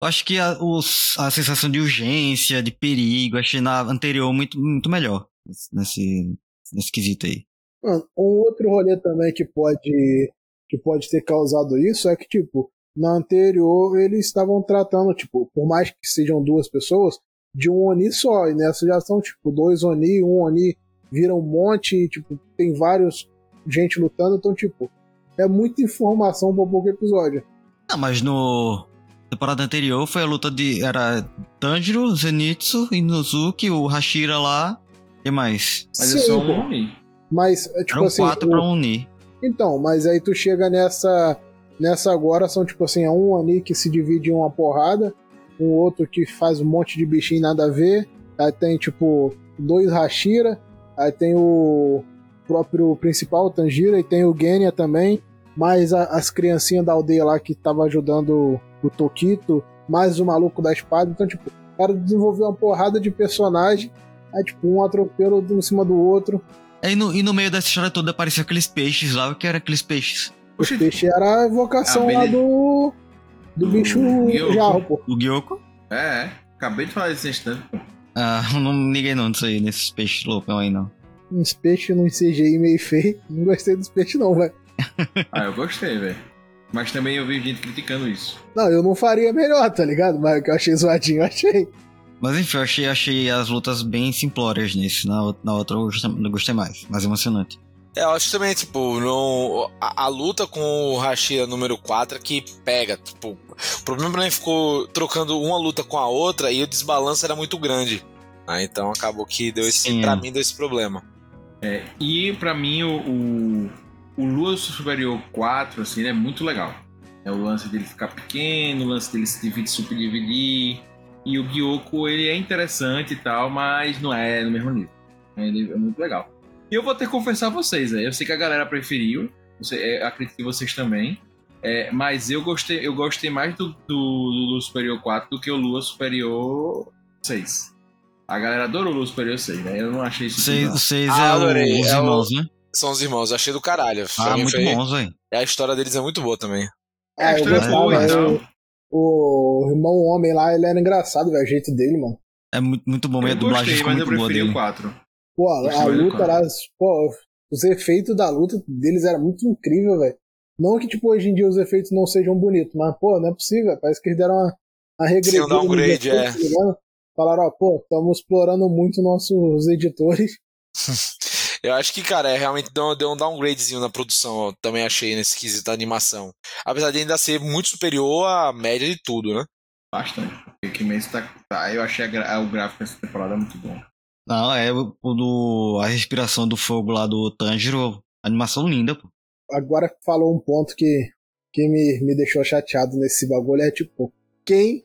Speaker 1: Eu acho que a, os- a sensação de urgência, de perigo, achei na anterior muito, muito melhor. Nesse, nesse quesito aí.
Speaker 3: Mano, um outro rolê também que pode que pode ter causado isso é que, tipo, na anterior eles estavam tratando, tipo, por mais que sejam duas pessoas, de um Oni só. E nessa já são, tipo, dois Oni, um Oni vira um monte, e, tipo, tem vários gente lutando, então, tipo, é muita informação pra pouco episódio.
Speaker 1: Ah, mas no temporada anterior foi a luta de. Era Tanjiro, Zenitsu, Inozuki, o Hashira lá. E mais?
Speaker 2: Mas é
Speaker 3: Sim,
Speaker 2: só
Speaker 3: pô.
Speaker 2: um homem.
Speaker 3: Mas, é, tipo
Speaker 1: Eram
Speaker 3: assim.
Speaker 1: quatro
Speaker 3: o-
Speaker 1: pra unir.
Speaker 3: Então, mas aí tu chega nessa nessa agora são tipo assim, é um ali que se divide em uma porrada, um outro que faz um monte de bichinho nada a ver, aí tem tipo dois Hashira, aí tem o próprio principal, o Tanjiro, e tem o Genya também, mais a- as criancinhas da aldeia lá que tava ajudando o Tokito, mais o maluco da espada, então tipo, o cara desenvolveu uma porrada de personagem, aí tipo, um atropelo um em cima do outro,
Speaker 1: Aí no, e no meio dessa história toda apareceu aqueles peixes lá. O que era aqueles peixes?
Speaker 3: Os peixes era a evocação
Speaker 2: Ah,
Speaker 3: lá do. Do
Speaker 2: Do
Speaker 3: bicho
Speaker 2: Gyoko.
Speaker 3: jarro, pô.
Speaker 1: O Gyoko?
Speaker 2: É, é. Acabei de falar nesse instante. pô.
Speaker 1: Ah, não liguei não nisso aí, nesses peixes loucos aí não.
Speaker 3: Uns peixes num CGI meio feio. Não gostei dos peixes, não, velho.
Speaker 2: Ah, eu gostei, velho. Mas também eu vi gente criticando isso.
Speaker 3: Não, eu não faria melhor, tá ligado? Mas o que eu achei zoadinho, eu achei.
Speaker 1: Mas enfim, eu achei, achei as lutas bem simplórias nesse. Na, na outra eu gostei, eu gostei mais, mais emocionante.
Speaker 4: É, eu acho também, tipo, no, a, a luta com o Hashira número 4 é que pega. Tipo, o problema pra mim ficou trocando uma luta com a outra e o desbalanço era muito grande. Ah, então acabou que deu esse.
Speaker 1: Sim,
Speaker 4: pra mim deu esse problema.
Speaker 2: É, e pra mim o, o, o Lua Superior 4, assim, é muito legal. É o lance dele ficar pequeno, o lance dele se dividir, subdividir. E o Gyoko, ele é interessante e tal, mas não é no mesmo nível. Ele é muito legal. E eu vou ter que confessar a vocês, né? eu sei que a galera preferiu, você, é, acredito que vocês também. É, mas eu gostei, eu gostei mais do, do, do Lua Superior 4 do que o Lua Superior 6. A galera adorou o Lua Superior 6, né? Eu não achei isso tudo,
Speaker 1: Vocês,
Speaker 2: não.
Speaker 1: vocês
Speaker 4: Ah,
Speaker 1: é o-
Speaker 4: adorei.
Speaker 1: os
Speaker 4: É o-
Speaker 1: irmãos, né?
Speaker 4: São os irmãos, eu achei do caralho.
Speaker 1: Ah, muito bons, velho.
Speaker 4: A história deles é muito boa também.
Speaker 2: É, a
Speaker 3: Ah, eu
Speaker 2: história é boa,
Speaker 3: eu-
Speaker 2: então.
Speaker 3: O irmão homem lá, ele era engraçado, velho. O jeito dele, mano.
Speaker 1: É muito, muito bom, e a
Speaker 2: Eu
Speaker 1: dublagem
Speaker 2: gostei,
Speaker 1: ficou
Speaker 2: mas eu
Speaker 1: muito boa
Speaker 2: preferi
Speaker 1: dele.
Speaker 2: o 4.
Speaker 3: Pô, a, luta lá, pô, os efeitos da luta deles eram muito incrível, velho. Não que, tipo, hoje em dia os efeitos não sejam bonitos, mas, pô, não é possível. Parece que eles deram uma, uma regredida.
Speaker 4: Sim, um downgrade, é.
Speaker 3: tá? Falaram, ó, pô, estamos explorando muito nossos editores.
Speaker 4: Eu acho que, cara, é realmente deu, deu um downgradezinho na produção, eu também achei nesse quesito da animação. Apesar de ainda ser muito superior à média de tudo, né?
Speaker 2: Bastante. Porque Kimetsu tá, tá. Eu achei a gra- o gráfico dessa temporada muito bom.
Speaker 1: Não, é o, o do, a respiração do fogo lá do Tanjiro. Animação linda, pô.
Speaker 3: Agora falou um ponto que, que me, me deixou chateado nesse bagulho. É tipo, quem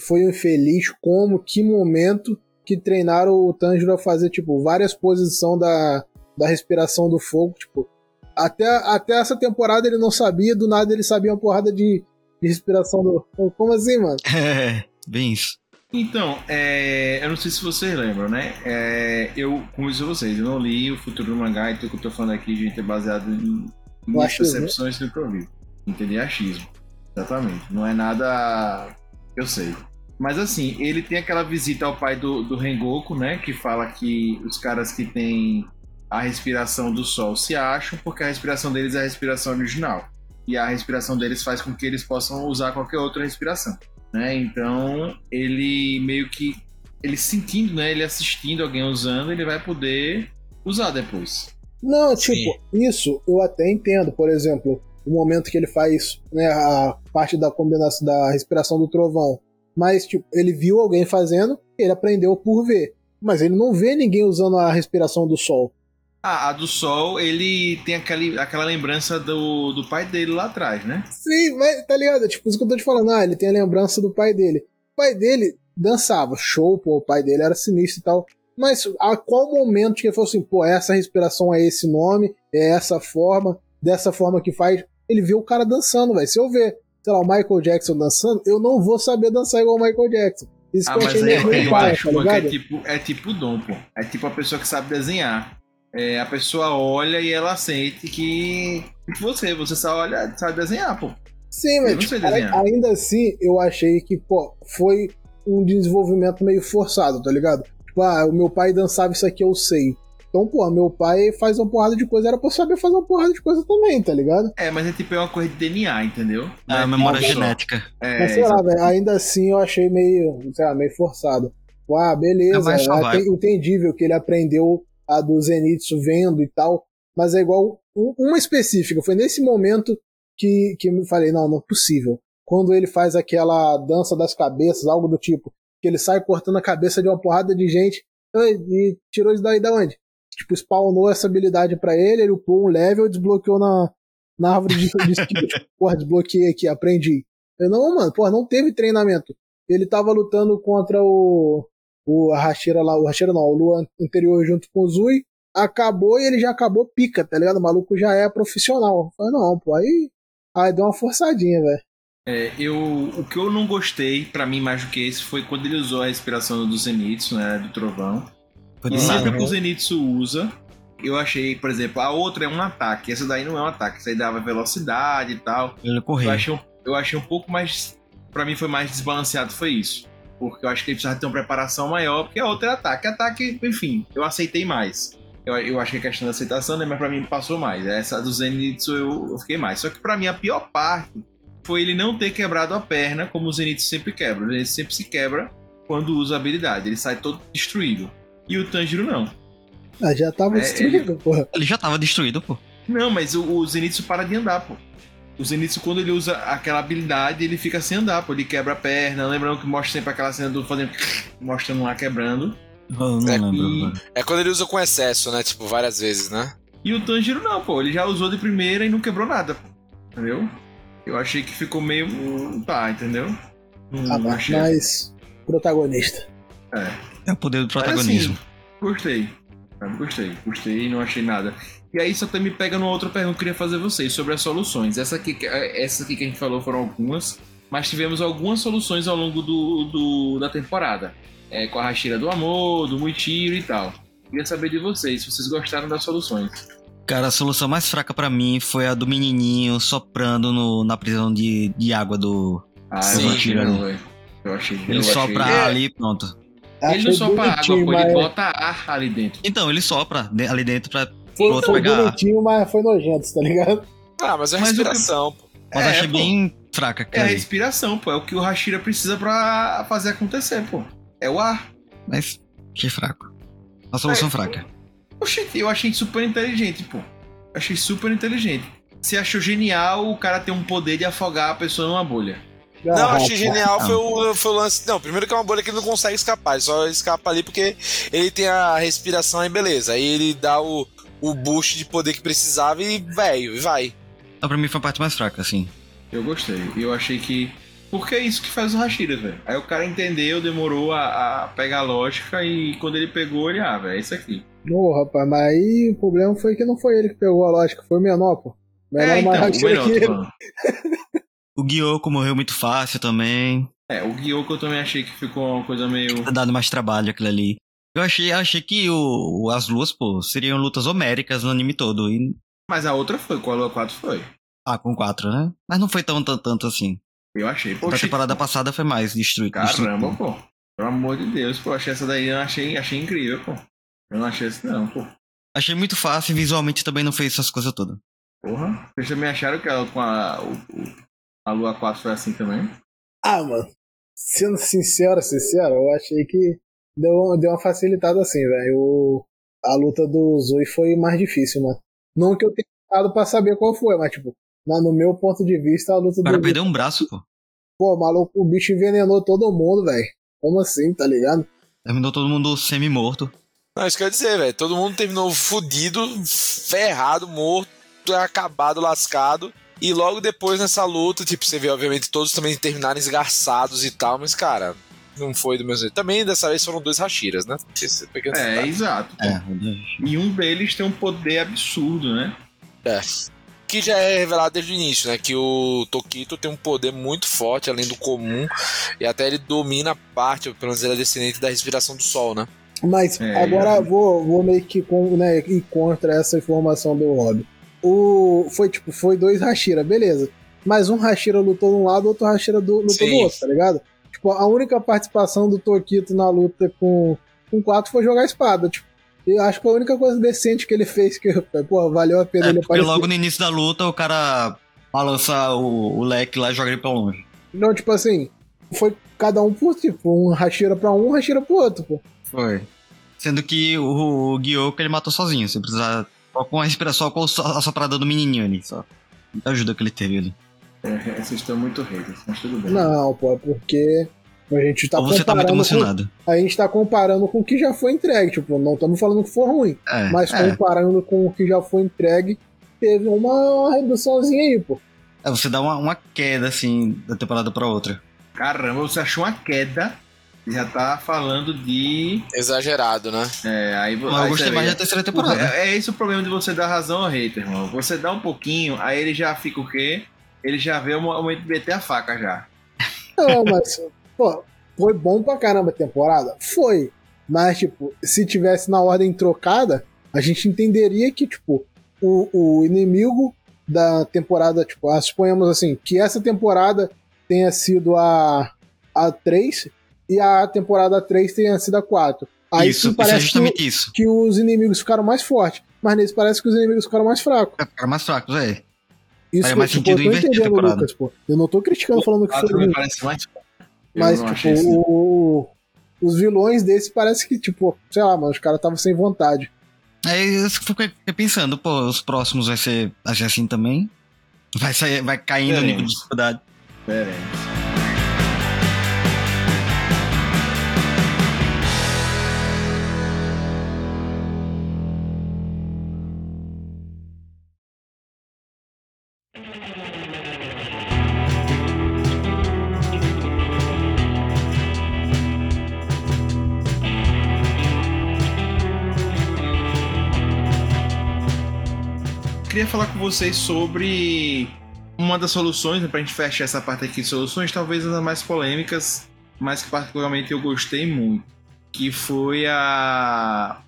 Speaker 3: foi infeliz, como, que momento que treinaram o Tanjiro a fazer, tipo, várias posições da, da respiração do fogo. Tipo, até, até essa temporada ele não sabia, do nada ele sabia uma porrada de, de respiração do. Como assim, mano?
Speaker 1: É, bem isso.
Speaker 2: Então, é, eu não sei se vocês lembram, né? É, eu, como disse vocês, eu não li o futuro do mangá, então o que eu tô falando aqui, gente, é baseado em minhas percepções do que eu vi. Entender achismo. Exatamente. Não é nada. Eu sei. Mas assim, ele tem aquela visita ao pai do, do Rengoku, né? Que fala que os caras que têm a respiração do sol se acham, porque a respiração deles é a respiração original. E a respiração deles faz com que eles possam usar qualquer outra respiração né? Então, ele meio que ele sentindo, né, ele assistindo alguém usando, ele vai poder usar depois.
Speaker 3: Não,
Speaker 4: Sim.
Speaker 3: tipo, isso eu até entendo. Por exemplo, o momento que ele faz né, a parte da combinação da respiração do trovão. Mas, tipo, ele viu alguém fazendo, ele aprendeu por ver. Mas ele não vê ninguém usando a respiração do sol.
Speaker 2: Ah, a do sol, ele tem aquele, aquela lembrança do, do pai dele lá atrás, né?
Speaker 3: Sim, mas tá ligado? Tipo, isso que eu tô te falando. Ah, ele tem a lembrança do pai dele. O pai dele dançava, show, pô, o pai dele era sinistro e tal. Mas a qual momento que ele falou assim, pô, essa respiração é esse nome, é essa forma, dessa forma que faz. Ele viu o cara dançando, velho. Se eu ver, sei lá, o Michael Jackson dançando, eu não vou saber dançar igual o Michael Jackson. Isso
Speaker 2: ah,
Speaker 3: que eu achei meio ruim,
Speaker 2: eu
Speaker 3: pai,
Speaker 2: acho
Speaker 3: tá
Speaker 2: é tipo, é tipo dom, pô. É tipo a pessoa que sabe desenhar. É, a pessoa olha e ela sente que você, você só olha, sabe desenhar, pô.
Speaker 3: Sim, mas tipo, ainda assim, eu achei que, pô, foi um desenvolvimento meio forçado, tá ligado? Tipo, ah, o meu pai dançava isso aqui, eu sei. Então, pô, meu pai faz uma porrada de coisa, era pra eu saber fazer uma porrada de coisa também, tá ligado?
Speaker 2: É, mas é tipo é uma coisa de DNA, entendeu? Não
Speaker 1: A
Speaker 2: é
Speaker 1: memória
Speaker 2: tipo
Speaker 1: genética.
Speaker 2: É,
Speaker 3: Mas sei lá, velho, ainda assim eu achei meio, sei lá, meio forçado. Ah,
Speaker 1: É
Speaker 3: beleza, é até entendível que ele aprendeu a do Zenitsu vendo e tal, mas é igual um- uma específica. Foi nesse momento que, que eu falei, não, não é possível. Quando ele faz aquela dança das cabeças, algo do tipo, que ele sai cortando a cabeça de uma porrada de gente e, tirou isso daí da onde? Tipo, spawnou essa habilidade pra ele, ele upou um level e desbloqueou na, na árvore de, de skill. tipo, porra, desbloqueei aqui, aprendi. Eu, não, mano, porra, não teve treinamento. Ele tava lutando contra o. O Hashira lá, o Hashira não, o Lua anterior junto com o Zui. Acabou e ele já acabou pica, tá ligado? O maluco já é profissional. Eu falei, não, pô, aí. Aí deu uma forçadinha, velho.
Speaker 2: É, eu, o que eu não gostei, pra mim, mais do que esse, foi quando ele usou a respiração do Zenitsu, né? Do trovão.
Speaker 1: Foi
Speaker 2: E sempre que o Zenitsu usa, eu achei, por exemplo, a outra é um ataque. Essa daí não é um ataque, essa aí dava velocidade e tal.
Speaker 1: Ele
Speaker 2: Eu
Speaker 1: correu.
Speaker 2: achei, um- eu achei um pouco mais. Pra mim foi mais desbalanceado, foi isso. Porque eu acho que ele precisava ter uma preparação maior, porque a outra é ataque. Ataque, enfim, eu aceitei mais. Eu, eu acho que é questão da aceitação, né? Mas pra mim passou mais. Essa do Zenitsu eu, eu fiquei mais. Só que pra mim a pior parte foi ele não ter quebrado a perna, como o Zenitsu sempre quebra. O Zenitsu sempre se quebra quando usa a habilidade. Ele sai todo destruído. E o Tanjiro não.
Speaker 3: Ah, já tava
Speaker 2: É,
Speaker 3: destruído, porra.
Speaker 1: Ele já tava destruído, pô.
Speaker 2: Não, mas o, o Zenitsu para de andar, pô. O Zenitsu, quando ele usa aquela habilidade, ele fica sem andar, pô. Ele quebra a perna. Lembrando que mostra sempre aquela cena do fazendo. mostrando lá quebrando.
Speaker 1: Eu não
Speaker 4: É,
Speaker 1: lembro.
Speaker 2: e-.
Speaker 4: É quando ele usa com excesso, né? Tipo, várias vezes, né?
Speaker 2: E o Tanjiro não, pô. Ele já usou de primeira e não quebrou nada, pô. Entendeu? Eu achei que ficou meio. Tá, entendeu? Não,
Speaker 3: Ah,
Speaker 2: não
Speaker 3: mas,
Speaker 2: achei.
Speaker 3: mas protagonista.
Speaker 1: É o poder do
Speaker 2: Mas,
Speaker 1: protagonismo.
Speaker 2: assim, gostei. Gostei. Gostei e não achei nada. E aí só também me pega numa outra pergunta que eu queria fazer a vocês sobre as soluções. Essa aqui, que- essa aqui que a gente falou foram algumas, mas tivemos algumas soluções ao longo do, do- da temporada. É, com a Hashira do Amor, do Muitiro e tal. Queria saber de vocês, se vocês gostaram das soluções.
Speaker 1: Cara, a solução mais fraca pra mim foi a do menininho soprando no- na prisão de, de água do.
Speaker 2: Ah,
Speaker 4: Sim,
Speaker 2: eu não achei não, velho. Eu achei.
Speaker 1: Ele
Speaker 2: eu
Speaker 1: sopra
Speaker 2: achei...
Speaker 4: É.
Speaker 1: ali e pronto.
Speaker 2: Ele não sopra água, pô, ele
Speaker 3: mas-
Speaker 2: bota ar ali dentro.
Speaker 1: Então, ele sopra ali dentro pra.
Speaker 3: Foi,
Speaker 1: outro
Speaker 3: foi
Speaker 1: pegar.
Speaker 3: bonitinho, mas foi nojento, tá ligado?
Speaker 4: Ah, mas é
Speaker 2: Mas o que-
Speaker 4: respiração, pô.
Speaker 1: Mas
Speaker 2: É,
Speaker 1: achei
Speaker 2: pô.
Speaker 1: bem fraca,
Speaker 2: É a
Speaker 1: cara.
Speaker 2: respiração, pô. É o que o Hashira precisa pra fazer acontecer, pô. É o ar.
Speaker 1: Mas achei fraco. Uma solução
Speaker 2: É,
Speaker 1: fraca.
Speaker 2: Oxi, eu achei super inteligente, pô. Achei super inteligente. Você achou genial o cara ter um poder de afogar a pessoa numa bolha.
Speaker 4: Não,
Speaker 3: Ah,
Speaker 4: achei genial foi o, foi o lance. Não, primeiro que é uma bolha que ele não consegue escapar, ele só escapa ali porque ele tem a respiração e beleza. Aí ele dá o, o boost de poder que precisava e, velho, vai.
Speaker 1: Então, pra mim foi a parte mais fraca, assim.
Speaker 2: Eu gostei. E eu achei que. Porque é isso que faz o Hashira, velho. Aí o cara entendeu, demorou a, a pegar a lógica e quando ele pegou, ele, ah, velho, é isso aqui.
Speaker 3: Ô, rapaz, mas aí o problema foi que não foi ele que pegou a lógica, foi o menor, pô. Menor
Speaker 2: é, então,
Speaker 3: mais
Speaker 2: o menor,
Speaker 3: que ele.
Speaker 1: O Gyoko morreu muito fácil também.
Speaker 2: É, o Gyoko eu também achei que ficou uma coisa meio.
Speaker 1: Tá dando mais trabalho aquilo ali. Eu achei, achei que o, as luas, pô, seriam lutas homéricas no anime todo. E,
Speaker 2: Mas a outra foi, com a Lua 4 foi.
Speaker 1: ah, com quatro, né? Mas não foi tão, tão tanto assim.
Speaker 2: Eu achei.
Speaker 1: Na
Speaker 2: Poxa,
Speaker 1: temporada passada foi mais destruído.
Speaker 2: Caramba,
Speaker 1: destruído.
Speaker 2: pô. Pelo amor de Deus, pô. Achei essa daí, eu achei, achei incrível, pô. Eu não achei isso não, pô.
Speaker 1: Achei muito fácil e visualmente também não fez essas coisas todas.
Speaker 2: Porra. Vocês também acharam que ela com a, o- a Lua 4 foi assim também?
Speaker 3: Ah, mano. Sendo sincero, sincero, eu achei que deu, deu uma facilitada assim, velho. O- A luta do Zui foi mais difícil, mano. Não que eu tenha dado pra saber qual foi, mas tipo, na- no meu ponto de vista, a luta
Speaker 1: O cara
Speaker 3: do.
Speaker 1: perdeu um braço, pô.
Speaker 3: Pô, maluco, o bicho envenenou todo mundo, velho. Como assim, tá ligado?
Speaker 1: Terminou todo mundo semi-morto.
Speaker 4: Não, isso quer dizer, velho. Todo mundo terminou fudido, ferrado, morto, acabado, lascado. E logo depois nessa luta, tipo, você vê, obviamente, todos também terminaram esgarçados e tal, mas, cara, não foi do mesmo jeito. Também dessa vez foram dois Hashiras, né?
Speaker 2: É, exato.
Speaker 1: É,
Speaker 2: E um deles tem um poder absurdo, né?
Speaker 4: É. Que já é revelado desde o início, né? Que o Tokito tem um poder muito forte, além do comum, e até ele domina a parte, pelo menos ele é descendente da respiração do sol, né?
Speaker 3: Mas
Speaker 2: É,
Speaker 3: agora
Speaker 2: é.
Speaker 3: vou, vou meio que com, né, ir contra essa informação do Rob. O, foi tipo, foi dois Hashira, beleza. Mas um Hashira lutou de um lado, outro Hashira do, lutou
Speaker 4: Sim.
Speaker 3: do outro, tá ligado? Tipo, a única participação do Tokito na luta com, com quatro foi jogar espada. Tipo, eu acho que a única coisa decente que ele fez que, pô, valeu a pena
Speaker 1: É,
Speaker 3: ele aparecer.
Speaker 1: logo no início da luta o cara balança o, o leque lá e joga ele pra longe.
Speaker 3: Não, tipo assim, foi cada um por tipo, um Hashira pra um, um Hashira pro outro, pô.
Speaker 1: Foi. Sendo que o, o Gyoko ele matou sozinho. Você precisa. Só com a respiração, só com a soprada do menininho ali. Só. Muita ajuda que ele teve ali.
Speaker 2: É, vocês estão muito haters, mas tudo bem.
Speaker 3: Não, pô, é porque a gente tá
Speaker 1: Ou você tá muito
Speaker 3: comparando com,
Speaker 1: emocionado.
Speaker 3: a gente tá comparando com o que já foi entregue, tipo, não estamos falando que for ruim,
Speaker 1: É,
Speaker 3: mas
Speaker 1: é.
Speaker 3: comparando com o que já foi entregue, teve uma reduçãozinha aí, pô.
Speaker 1: É, você dá uma, uma queda assim da temporada pra outra.
Speaker 2: Caramba, você achou uma queda. Já tá falando de.
Speaker 4: Exagerado, né?
Speaker 2: É, aí,
Speaker 1: Mas eu
Speaker 2: aí
Speaker 1: gostei
Speaker 2: você
Speaker 1: mais da terceira temporada.
Speaker 2: É, é esse o problema de você dar razão ao hater, irmão. Você dá um pouquinho, aí ele já fica o quê? Ele já vê o mo- o momento de meter a faca já.
Speaker 3: Não, mas, pô, foi bom pra caramba a temporada? Foi. Mas, tipo, se tivesse na ordem trocada, a gente entenderia que, tipo, o, o inimigo da temporada, tipo, ah, suponhamos assim, que essa temporada tenha sido a, a 3 e a temporada 3 tenha sido a 4. Aí
Speaker 1: isso,
Speaker 3: sim
Speaker 1: isso é
Speaker 3: parece que,
Speaker 1: isso.
Speaker 3: que os inimigos ficaram mais fortes. Mas nesse parece que os inimigos ficaram mais fracos.
Speaker 1: É ficar mais fracos, é.
Speaker 3: Isso que,
Speaker 1: mais
Speaker 3: tipo,
Speaker 1: sentido
Speaker 3: eu tô entendendo,
Speaker 1: temporada.
Speaker 3: Lucas, pô. Eu não tô criticando falando que foi ruim.
Speaker 2: parece mais.
Speaker 3: Mas, tipo, o- os vilões desse parece que, tipo, sei lá, mano, os caras estavam sem vontade.
Speaker 1: Aí eu fiquei pensando, pô, os próximos vai ser, assim também? Vai, sair, vai caindo o nível de dificuldade.
Speaker 2: Veremos. Queria falar com vocês sobre uma das soluções, né, pra gente fechar essa parte aqui de soluções, talvez as mais polêmicas, mas que particularmente eu gostei muito, que foi a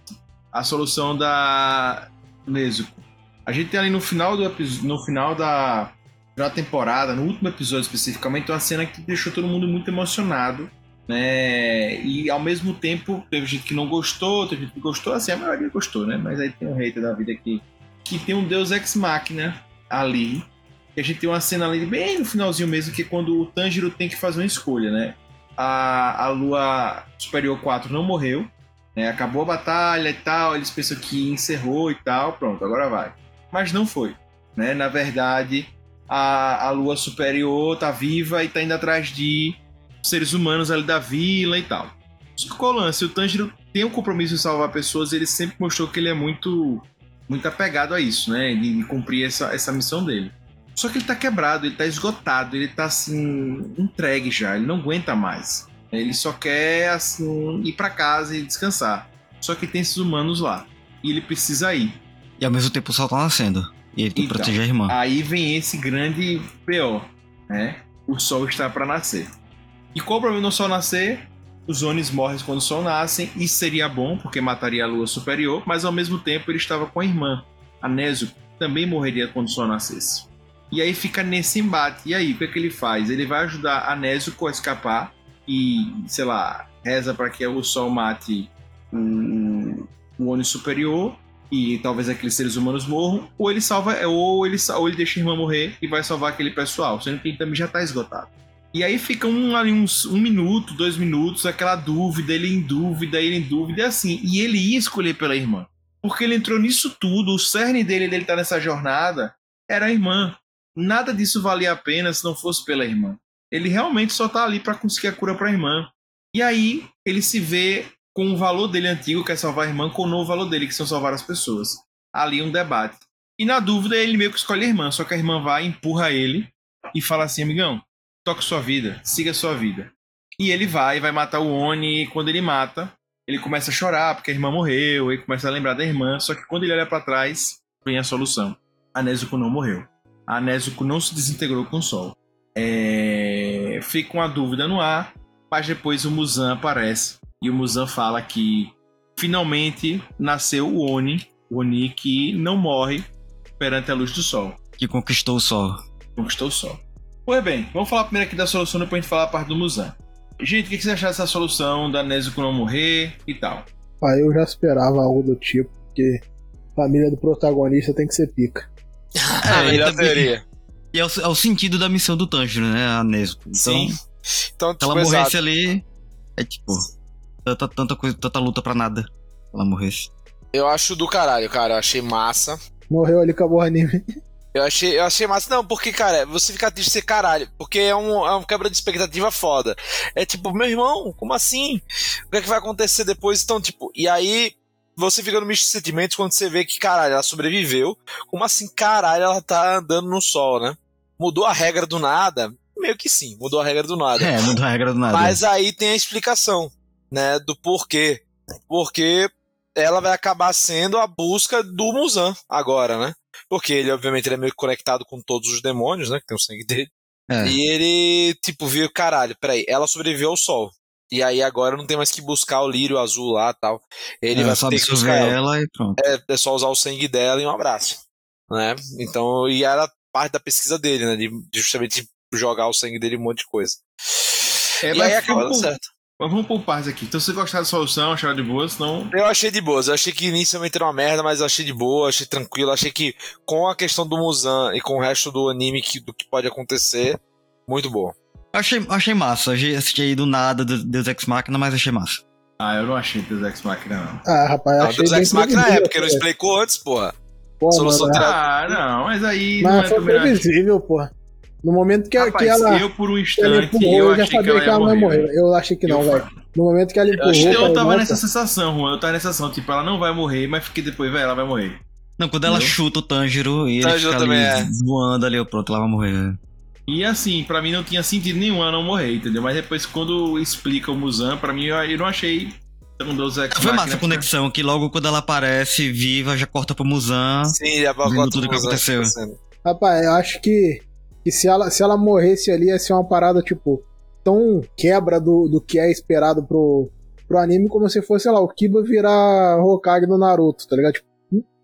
Speaker 2: a solução da Nezuko. A gente tem ali no final do no final da da temporada, no último episódio especificamente, uma cena que deixou todo mundo muito emocionado, né? E ao mesmo tempo teve gente que não gostou, teve gente que gostou, assim, a maioria gostou, né? Mas aí tem um hater da vida que que tem um Deus Ex Machina ali. E a gente tem uma cena ali bem no finalzinho mesmo, que é quando o Tanjiro tem que fazer uma escolha, né? A, a Lua Superior 4 não morreu, né? Acabou a batalha e tal, eles pensam que encerrou e tal, pronto, agora vai. Mas não foi, né? Na verdade, a, a Lua Superior tá viva e tá indo atrás de seres humanos ali da vila e tal. Qual o lance? O Tanjiro tem o compromisso de salvar pessoas, ele sempre mostrou que ele é muito muito apegado a isso, né? De, de cumprir essa, essa missão dele. Só que ele tá quebrado, ele tá esgotado, ele tá assim, entregue já, ele não aguenta mais. Ele só quer assim ir para casa e descansar. Só que tem esses humanos lá. E ele precisa ir.
Speaker 1: E ao mesmo tempo o sol tá nascendo. E ele tem que
Speaker 2: Então.
Speaker 1: proteger a irmã.
Speaker 2: Aí vem esse grande PO, né? O sol está para nascer. E qual o problema do sol nascer? Os Onis morrem quando o sol nasce, e seria bom, porque mataria a lua superior, mas ao mesmo tempo ele estava com a irmã, a também morreria quando o sol nascesse. E aí fica nesse embate. E aí, o que, é que ele faz? Ele vai ajudar a Nezuko a escapar e, sei lá, reza para que o sol mate o, o Oni superior e talvez aqueles seres humanos morram, ou ele salva, ou ele, ou ele deixa a irmã morrer e vai salvar aquele pessoal, sendo que ele também já tá esgotado. E aí fica um, ali uns um minuto, dois minutos, aquela dúvida, ele em dúvida, ele em dúvida, e assim, e ele ia escolher pela irmã. Porque ele entrou nisso tudo, o cerne dele, dele tá nessa jornada, era a irmã. nada disso valia a pena se não fosse pela irmã. Ele realmente só tá ali para conseguir a cura para a irmã. E aí ele se vê com o valor dele antigo, que é salvar a irmã, com o novo valor dele, que são salvar as pessoas. Ali um debate. E na dúvida, ele meio que escolhe a irmã, só que a irmã vai, empurra ele e fala assim: amigão, toque sua vida, siga sua vida. E ele vai, vai matar o Oni, e quando ele mata, ele começa a chorar porque a irmã morreu, ele começa a lembrar da irmã, só que quando ele olha para trás, vem a solução. A Nezuko não morreu. A Nezuko não se desintegrou com o sol. É... Fica uma dúvida no ar, mas depois o Muzan aparece e o Muzan fala que finalmente nasceu o Oni, o Oni que não morre perante a luz do sol.
Speaker 1: Que conquistou o sol.
Speaker 2: Conquistou o sol. Pois bem, vamos falar primeiro aqui da solução, depois a gente falar a parte do Muzan. Gente, o que você acha dessa solução da Nezuko não morrer e tal?
Speaker 3: Ah, eu já esperava algo do tipo, porque a família do protagonista tem que ser pica.
Speaker 4: a
Speaker 1: É, também-
Speaker 4: teoria.
Speaker 1: E é o, é o sentido da missão do Tanjiro, né? A Nezuko. Então,
Speaker 4: Sim. Então,
Speaker 1: se
Speaker 4: tipo,
Speaker 1: ela morresse
Speaker 4: exato.
Speaker 1: ali, é tipo, tanta, tanta, coisa, tanta luta pra nada. Se ela morresse.
Speaker 4: Eu acho do caralho, cara. Eu achei massa.
Speaker 3: Morreu ali, acabou o anime.
Speaker 4: Eu achei, eu achei massa. Não, porque, cara, você fica triste ser caralho. Porque é um, é um quebra de expectativa foda. É tipo, meu irmão, como assim? O que é que vai acontecer depois? Então, tipo, e aí você fica no misto de sentimentos quando você vê que, caralho, ela sobreviveu. Como assim, caralho, ela tá andando no sol, né? Mudou a regra do nada? Meio que sim, mudou a regra do nada.
Speaker 1: É, não dá regra do nada.
Speaker 4: Mas aí tem a explicação, né, do porquê. Porque ela vai acabar sendo a busca do Muzan agora, né? Porque ele, obviamente, ele é meio conectado com todos os demônios, né? Que tem o sangue dele.
Speaker 1: É.
Speaker 4: E ele, tipo, viu, caralho, peraí, ela sobreviveu ao sol. E aí agora não tem mais que buscar o lírio azul lá tal. Ele
Speaker 1: é,
Speaker 4: vai
Speaker 1: só
Speaker 4: ter que buscar ela.
Speaker 1: ela e pronto.
Speaker 4: É, é só usar o sangue dela e um abraço. Né? Então, e era parte da pesquisa dele, né? De, justamente jogar o sangue dele em um monte de coisa.
Speaker 2: É,
Speaker 4: e
Speaker 2: mas
Speaker 4: aí acaba dando certo.
Speaker 2: Mas vamos por partes aqui. Então, se você gostar da solução, achar de boa, senão.
Speaker 4: Eu achei de boas. Eu achei que inicialmente era uma merda, mas eu achei de boa, achei tranquilo. Achei que com a questão do Muzan e com o resto do anime que, do que pode acontecer, muito boa.
Speaker 1: Achei, achei massa. Achei, assisti aí do nada do Deus Ex Machina, mas achei massa.
Speaker 2: Ah, eu não achei Deus Ex Machina, não.
Speaker 3: Ah, rapaz,
Speaker 4: Não,
Speaker 3: achei
Speaker 4: Deus Ex Machina é, porque não explicou antes, porra.
Speaker 3: Pô,
Speaker 4: solução
Speaker 3: mano,
Speaker 2: Ah, não, mas aí. não
Speaker 3: Mas
Speaker 2: é
Speaker 3: foi
Speaker 2: não
Speaker 3: previsível, porra. No momento que,
Speaker 2: Rapaz,
Speaker 3: que ela,
Speaker 2: eu por um instante,
Speaker 3: empurrou,
Speaker 2: eu
Speaker 3: eu já
Speaker 2: achei que
Speaker 3: sabia
Speaker 2: ela
Speaker 3: que
Speaker 2: ia
Speaker 3: ela não ia
Speaker 2: morrer.
Speaker 3: morrer. Eu achei que não,
Speaker 2: Eu
Speaker 3: velho. No momento que ela
Speaker 2: Eu,
Speaker 3: empurrou,
Speaker 2: eu
Speaker 3: falei,
Speaker 2: tava
Speaker 3: nossa,
Speaker 2: nessa sensação, Juan. Eu tava nessa sensação, tipo, ela não vai morrer, mas fiquei depois, velho, ela vai morrer.
Speaker 1: Não, quando ela chuta o Tanjiro e ele
Speaker 4: Tanjiro
Speaker 1: fica
Speaker 4: também
Speaker 1: ali
Speaker 4: é.
Speaker 1: voando ali, pronto, ela vai morrer.
Speaker 2: E assim, pra mim não tinha sentido nenhum ela não morrer, entendeu? Mas depois, quando explica o Muzan, pra mim eu, eu não achei um Deus Ex
Speaker 1: Foi massa a conexão, que logo quando ela aparece viva, já corta pro Muzan.
Speaker 4: Sim, já
Speaker 1: Vendo tudo que aconteceu.
Speaker 3: Rapaz, eu acho que, se, ela, se ela morresse ali ia ser uma parada, tipo, tão quebra do, do que é esperado pro, pro anime como se fosse, sei lá, o Kiba virar Hokage do Naruto, tá ligado? Tipo,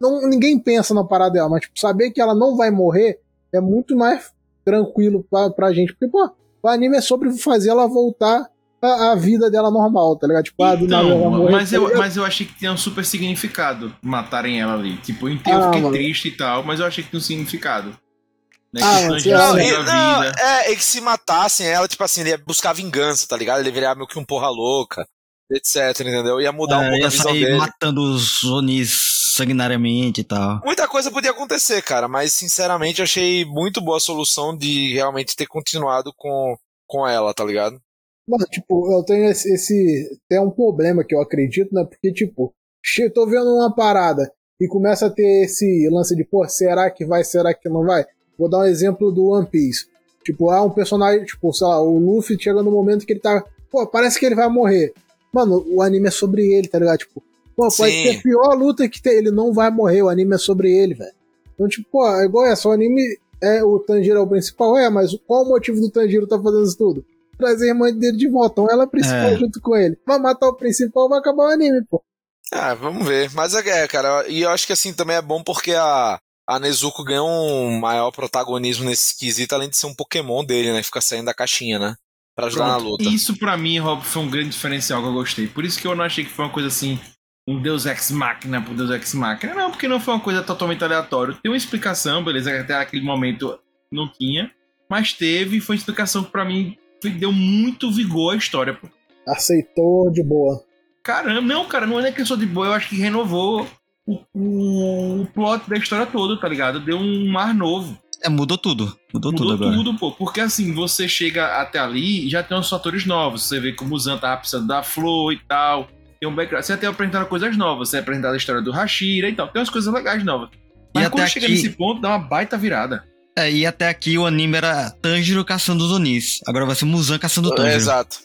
Speaker 3: não, ninguém pensa na parada dela, mas tipo, saber que ela não vai morrer é muito mais tranquilo pra, pra gente. Porque, pô, o anime é sobre fazer ela voltar à, à vida dela normal, tá ligado? Tipo, ah, do nada
Speaker 2: Então,
Speaker 3: morrer.
Speaker 2: mas
Speaker 3: tá
Speaker 2: eu, mas eu achei que tinha um super significado matarem ela ali. Tipo, eu
Speaker 3: Ah,
Speaker 2: eu fiquei
Speaker 3: mano.
Speaker 2: triste e tal, mas eu achei que tinha um significado. Né?
Speaker 3: Ah,
Speaker 2: que
Speaker 4: Não, e-
Speaker 2: a
Speaker 4: não, é, e que se matassem ela, tipo assim, ele ia buscar vingança, tá ligado? Ele ia virar meio que um porra louca, etc, entendeu? Ia mudar um
Speaker 1: É,
Speaker 4: pouco a
Speaker 1: ia
Speaker 4: visão
Speaker 1: sair
Speaker 4: dele.
Speaker 1: matando os Onis sanguinariamente e tal.
Speaker 4: Muita coisa podia acontecer, cara, mas sinceramente eu achei muito boa a solução de realmente ter continuado com, com ela, tá ligado?
Speaker 3: Mano, tipo, eu tenho esse, esse. Tem um problema que eu acredito, né? Porque, tipo, che- tô vendo uma parada e começa a ter esse lance de, pô, será que vai, será que não vai? Vou dar um exemplo do One Piece. Tipo, há um personagem, tipo, sei lá, o Luffy chega no momento que ele tá. Pô, parece que ele vai morrer. Mano, o anime é sobre ele, tá ligado? Tipo, pô, pode
Speaker 4: Sim.
Speaker 3: ser a pior luta que tem, ele não vai morrer, o anime é sobre ele, velho. Então, tipo, pô, é igual essa, o anime é o Tanjiro é o principal, é, mas qual o motivo do Tanjiro tá fazendo isso tudo? Trazer a irmã dele de volta, então ela é a principal
Speaker 1: É.
Speaker 3: junto com ele. Vai matar o principal, vai acabar o anime, pô.
Speaker 4: Ah, vamos ver. Mas é, cara, e eu acho que assim também é bom porque a, a Nezuko ganhou um maior protagonismo nesse quesito, além de ser um Pokémon dele, né? Fica saindo da caixinha, né? Pra ajudar na
Speaker 2: Pronto.
Speaker 4: luta.
Speaker 2: Isso pra mim, Rob, foi um grande diferencial que eu gostei. Por isso que eu não achei que foi uma coisa assim, um Deus Ex Machina por Deus Ex Machina. Não, porque não foi uma coisa totalmente aleatória. Tem uma explicação, beleza, até aquele momento não tinha. Mas teve, e foi uma explicação que pra mim deu muito vigor à história, pô.
Speaker 3: Aceitou de boa.
Speaker 2: Caramba, não, cara, não é que eu sou de boa, eu acho que renovou o, o, plot da história toda, tá ligado? Deu um mar novo.
Speaker 1: É, mudou tudo. Mudou,
Speaker 2: Mudou
Speaker 1: tudo agora.
Speaker 2: tudo, pô. Porque assim, você chega até ali e já tem uns fatores novos. Você vê como o Zan tava precisando da flor e tal. Tem um background. Você até apresentando coisas novas. Você apresentado a história do Hashira e tal. Tem umas coisas legais novas. Mas
Speaker 1: E
Speaker 2: quando
Speaker 1: até
Speaker 2: chega
Speaker 1: aqui-
Speaker 2: nesse ponto, dá uma baita virada.
Speaker 1: É, e até aqui o anime era Tanjiro caçando os Onis. Agora vai ser Muzan caçando o Tanjiro.
Speaker 4: Exato.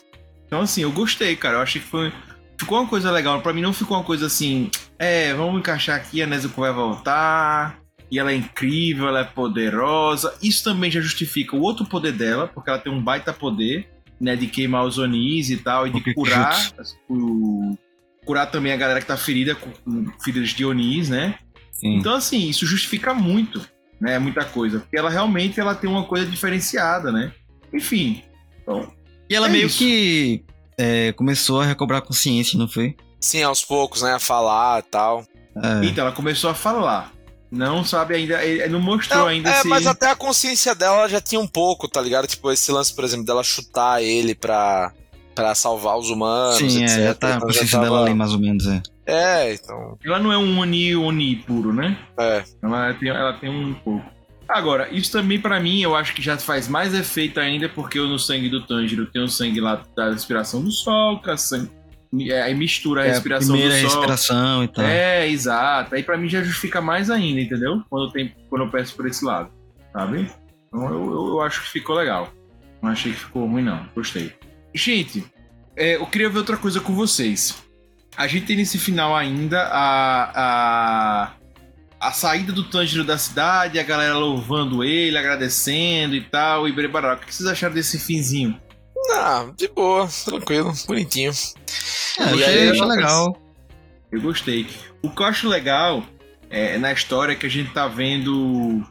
Speaker 2: Então, assim, eu gostei, cara. Eu achei que foi. Ficou uma coisa legal. Pra mim não ficou uma coisa assim. É, vamos encaixar aqui, a Nezuko vai voltar. E ela é incrível, ela é poderosa. Isso também já justifica o outro poder dela, porque ela tem um baita poder, né? De queimar os Onis e tal, e de
Speaker 1: Porque
Speaker 2: curar. o- curar também a galera que tá ferida com, com feridas de Onis, né?
Speaker 1: Sim.
Speaker 2: Então, assim, isso justifica muito, né? Muita coisa. Porque ela realmente ela tem uma coisa diferenciada, né? Enfim. Então,
Speaker 1: E ela
Speaker 2: É
Speaker 1: meio
Speaker 2: isso.
Speaker 1: que é, começou a recobrar consciência, não foi?
Speaker 4: Sim, aos poucos, né? A falar e tal.
Speaker 1: É.
Speaker 2: Então, ela começou a falar. Não sabe ainda, ele não mostrou
Speaker 4: Não,
Speaker 2: ainda
Speaker 4: é,
Speaker 2: se.
Speaker 4: mas até a consciência dela já tinha um pouco, tá ligado? Tipo, esse lance, por exemplo, dela chutar ele pra, pra salvar os humanos,
Speaker 1: Sim,
Speaker 4: etc.
Speaker 1: é, já tá a
Speaker 4: Então
Speaker 1: consciência
Speaker 4: tava-
Speaker 1: dela ali, mais ou menos, é.
Speaker 4: É, então.
Speaker 2: Ela não é um Oni Oni puro, né?
Speaker 4: É.
Speaker 2: Ela tem, ela tem um pouco. Agora, isso também pra mim eu acho que já faz mais efeito ainda, porque eu no sangue do Tanjiro tem o sangue lá da respiração do sol, que a sangue, é, aí mistura a
Speaker 1: É,
Speaker 2: respiração
Speaker 1: primeira
Speaker 2: do sol.
Speaker 1: respiração e tal.
Speaker 2: É, exato. Aí pra mim já justifica mais ainda, entendeu? Quando, tem, quando eu peço por esse lado, sabe? Então eu, eu, eu acho que ficou legal. Não achei que ficou ruim, não. Gostei. Gente, é, eu queria ver outra coisa com vocês. A gente tem nesse final ainda a, a, a saída do Tanjiro da cidade, a galera louvando ele, agradecendo e tal, e brebará. O que vocês acharam desse finzinho?
Speaker 4: Ah, de boa, tranquilo, bonitinho.
Speaker 1: É,
Speaker 4: E aí, eu-
Speaker 1: legal.
Speaker 2: Eu gostei. O que eu acho legal é, na história é que a gente tá vendo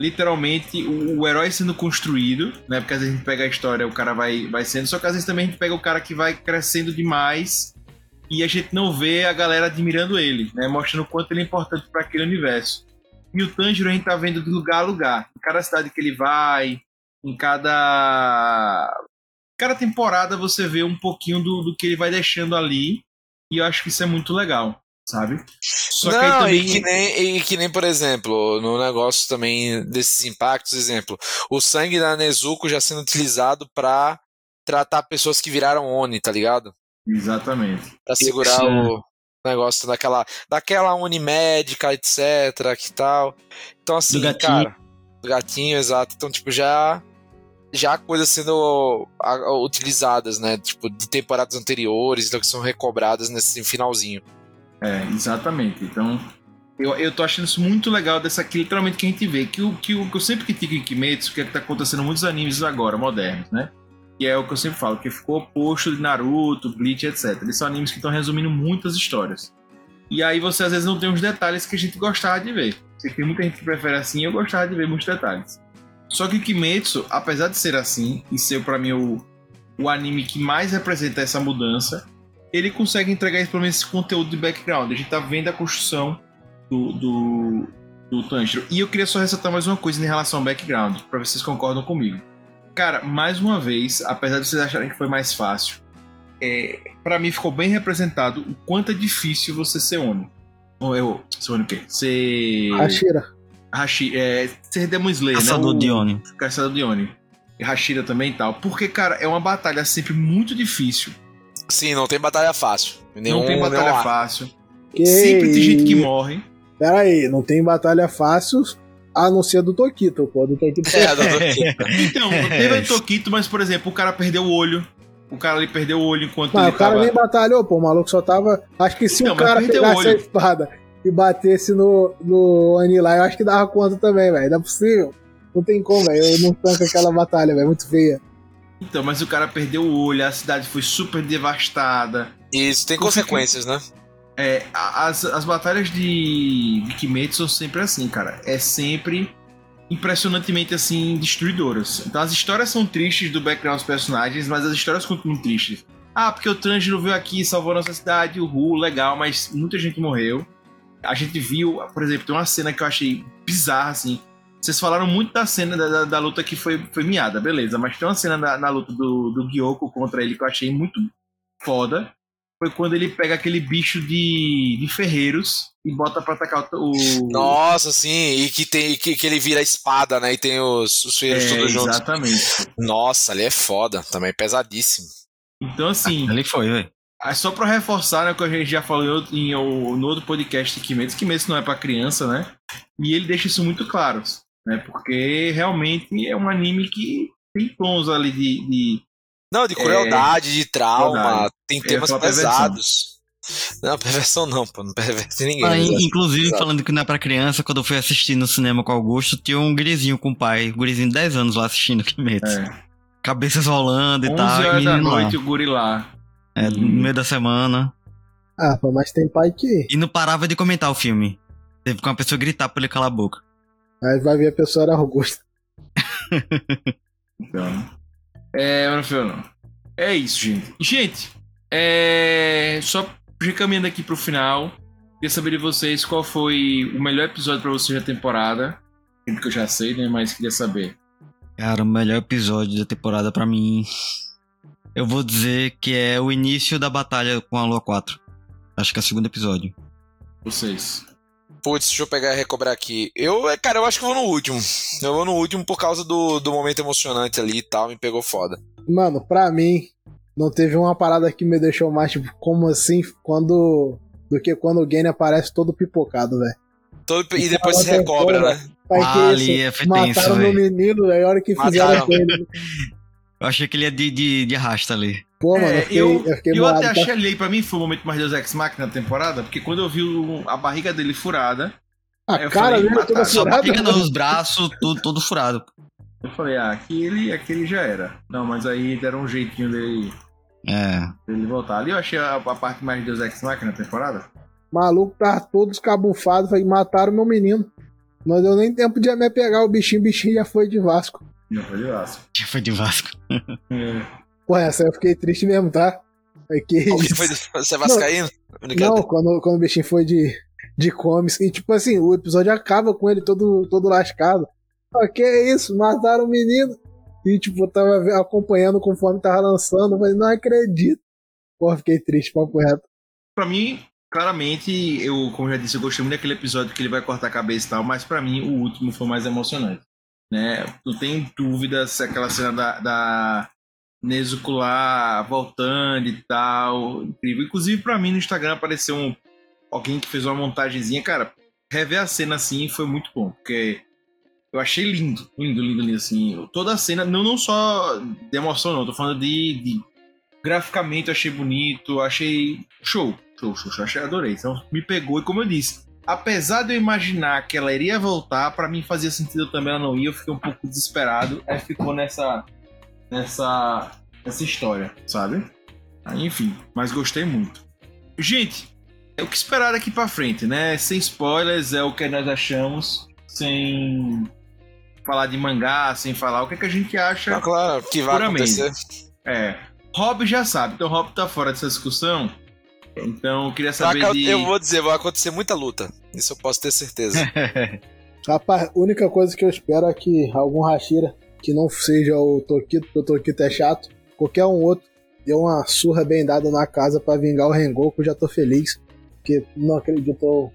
Speaker 2: literalmente o, o herói sendo construído, né? Porque às vezes a gente pega a história, o cara vai, vai sendo, só que às vezes também a gente pega o cara que vai crescendo demais e a gente não vê a galera admirando ele, né? Mostrando o quanto ele é importante para aquele universo. E o Tanjiro a gente tá vendo de lugar a lugar. Em cada cidade que ele vai, em cada. Cada temporada você vê um pouquinho do, do que ele vai deixando ali. E eu acho que isso é muito legal, sabe? Só que aí
Speaker 4: Não,
Speaker 2: também.
Speaker 4: e, que nem, e que nem, por exemplo, no negócio também desses impactos, exemplo, o sangue da Nezuko já sendo utilizado pra tratar pessoas que viraram Oni, tá ligado?
Speaker 2: Exatamente.
Speaker 4: Pra segurar
Speaker 1: Isso,
Speaker 4: o negócio daquela, daquela Oni médica, etc, que tal. Então assim,
Speaker 1: Do gatinho.
Speaker 4: cara, do gatinho, exato. Então, tipo, já já coisas sendo utilizadas, né? Tipo, de temporadas anteriores, então que são recobradas nesse finalzinho.
Speaker 2: É, exatamente. Então, eu, eu tô achando isso muito legal dessa aqui, literalmente, que a gente vê. Que o que, o, que eu sempre critico em Kimetsu, que é que tá acontecendo muitos animes agora, modernos, né? Que é o que eu sempre falo, que ficou oposto de Naruto, Bleach, etc. Eles são animes que estão resumindo muitas histórias. E aí você às vezes não tem os detalhes que a gente gostava de ver. Sei que tem muita gente que prefere assim, eu gostava de ver muitos detalhes. Só que o Kimetsu, apesar de ser assim, e ser pra mim o, o anime que mais representa essa mudança, ele consegue entregar pelo menos esse conteúdo de background. A gente tá vendo a construção do, do, do Tanjiro. E eu queria só ressaltar mais uma coisa em relação ao background, pra ver se vocês concordam comigo. Cara, mais uma vez, apesar de vocês acharem que foi mais fácil, é, para mim ficou bem representado o quanto é difícil você ser Oni. Ou eu, ser Oni o quê? Ser.
Speaker 3: Hashira.
Speaker 2: Hashi, é, ser Demon Slayer,
Speaker 1: Caçador
Speaker 2: né? O-
Speaker 1: de Oni.
Speaker 2: Caçador de Oni. E Hashira também e tal. Porque, cara, é uma batalha sempre muito difícil.
Speaker 4: Sim, não tem batalha fácil. Nenhum,
Speaker 2: não tem batalha
Speaker 4: ar.
Speaker 2: fácil.
Speaker 3: Que
Speaker 2: Sempre tem gente que morre.
Speaker 3: Pera aí, não tem batalha fácil a não ser do Tokito, pô. Do Tokito
Speaker 4: É, do- do-
Speaker 2: Então, teve a Tokito, mas, por exemplo, o cara perdeu o olho. O cara ali perdeu o olho enquanto
Speaker 3: Mas
Speaker 2: ele
Speaker 3: o cara
Speaker 2: tava...
Speaker 3: nem batalhou, pô. O maluco só tava. Acho que se
Speaker 2: Então,
Speaker 3: o cara pegasse a espada e batesse no, no Ani lá, eu acho que dava conta também, velho. Não é possível. Não tem como, velho. Eu não tanco aquela batalha, velho. Muito feia.
Speaker 2: Então, mas o cara perdeu o olho, a cidade foi super devastada.
Speaker 4: Isso, tem consequências, né?
Speaker 2: É, as, as batalhas de, de Kimetsu são sempre assim, cara. É sempre impressionantemente assim destruidoras. Então as histórias são tristes do background dos personagens, mas as histórias continuam tristes. Ah, porque o Tanjiro veio aqui, salvou nossa cidade, uhul, legal, mas muita gente morreu. A gente viu, por exemplo, tem uma cena que eu achei bizarra, assim. Vocês falaram muito da cena da, da- da luta que foi, foi miada, beleza, mas tem uma cena da, na luta do, do Gyoko contra ele que eu achei muito foda. foi quando ele pega aquele bicho de, de ferreiros e bota pra atacar o.
Speaker 4: Nossa, sim, e que, tem, que, que ele vira a espada, né? E tem os, os ferreiros
Speaker 2: é,
Speaker 4: todos juntos.
Speaker 2: Exatamente.
Speaker 4: Nossa, ali é foda, também pesadíssimo.
Speaker 2: Então, assim.
Speaker 1: Ali foi, velho.
Speaker 2: É só pra reforçar, né, o que a gente já falou em, outro, em, no outro podcast de Kimetsu, Kimetsu não é pra criança, né? E ele deixa isso muito claro, né? Porque realmente é um anime que tem tons ali de. de
Speaker 4: não, de crueldade, é, de trauma,
Speaker 2: crueldade.
Speaker 4: tem temas pesados. Não, perversão não, pô, não perverte ninguém.
Speaker 1: Ah, inclusive, Exato. falando que não é pra criança, quando eu fui assistir no cinema com o Augusto, tinha um gurizinho com o pai, um gurizinho de 10 anos lá assistindo Kimetsu. É. Cabeças rolando e tal.
Speaker 2: 11 horas da noite lá. o guri lá.
Speaker 1: É, no meio da semana.
Speaker 3: Ah, mas tem pai que.
Speaker 1: E não parava de comentar o filme. Teve que uma pessoa gritar pra ele calar a boca.
Speaker 3: Aí vai ver a pessoa era Augusto.
Speaker 2: então. É, não É isso, gente. Gente, é. Só recaminhando aqui pro final. Queria saber de vocês qual foi o melhor episódio para vocês da temporada. Que eu já sei, né? Mas queria saber.
Speaker 1: Cara, o melhor episódio da temporada para mim eu vou dizer que é o início da batalha com a Lua 4. Acho que é o segundo episódio.
Speaker 2: Vocês.
Speaker 4: Putz, deixa eu pegar e recobrar aqui. Eu, é, cara, eu acho que vou no último. Eu vou no último por causa do, do momento emocionante ali e tal, me pegou foda.
Speaker 3: Mano, pra mim, não teve uma parada que me deixou mais, tipo, como assim, quando. Do que quando o Gane aparece todo pipocado, velho.
Speaker 4: Todo, e depois se recobra, né?
Speaker 3: Pai, ah, ali é Mataram meu menino, aí a hora que fizeram com ele.
Speaker 1: Eu achei que ele ia de, de, de arrasta ali.
Speaker 2: Pô, mano, é, eu, eu, eu até tá? achei ali, pra mim foi o momento mais Deus Ex Machina na temporada, porque quando eu vi o, a barriga dele furada.
Speaker 3: A cara dele toda
Speaker 1: Só furada. Só barriga nos braços, tudo, todo furado.
Speaker 2: Eu falei, ah, aquele, aquele já era. Não, mas aí deram um jeitinho dele.
Speaker 1: É.
Speaker 2: Dele voltar. Ali eu achei a, a parte mais Deus Ex Machina na temporada.
Speaker 3: Maluco tá todo escabufado, falei, mataram meu menino. Não deu nem tempo de me pegar o bichinho, o bichinho já foi de Vasco.
Speaker 2: Já foi de Vasco.
Speaker 1: Já foi de Vasco.
Speaker 2: é.
Speaker 3: Pô, essa eu fiquei triste mesmo, tá?
Speaker 4: É que foi de... Você é vascaíno?
Speaker 3: Não, não, quando, quando o bichinho foi de, de comics. E tipo assim, o episódio acaba com ele todo, todo lascado. Ah, que é isso? Mataram o menino. E tipo, eu tava acompanhando conforme tava lançando. Mas não acredito. Pô, fiquei triste, papo reto.
Speaker 2: Pra mim, claramente, eu, como já disse, eu gostei muito daquele episódio que ele vai cortar a cabeça e tal. Mas pra mim, o último foi mais emocionante né? Não tem dúvida se aquela cena da, da Nezuko lá voltando e tal, incrível. Inclusive para mim no Instagram apareceu um, alguém que fez uma montagenzinha, cara. Rever a cena assim foi muito bom, porque eu achei lindo, lindo, lindo, lindo assim. Toda a cena, não, não só de emoção, não, tô falando de, de graficamente achei bonito, achei show, show, show, show, achei, adorei. Então me pegou e como eu disse, apesar de eu imaginar que ela iria voltar, para mim fazia sentido também ela não ir, eu fiquei um pouco desesperado, aí ficou nessa nessa nessa história, sabe? Aí, enfim, mas gostei muito. Gente, é o que esperar daqui para frente, né? Sem spoilers, é o que nós achamos, sem falar de mangá, sem falar o que, é que a gente acha.
Speaker 4: Ah, claro, que vai acontecer.
Speaker 2: É. Rob já sabe, então Rob tá fora dessa discussão. Então, eu queria saber
Speaker 4: eu,
Speaker 2: de...
Speaker 4: Eu vou dizer, vai acontecer muita luta. Isso eu posso ter certeza.
Speaker 3: Rapaz, a única coisa que eu espero é que algum Hashira, que não seja o Tokito, porque o Tokito é chato, qualquer um outro, dê uma surra bem dada na casa para vingar o Rengoku, já tô feliz. Porque não acredito.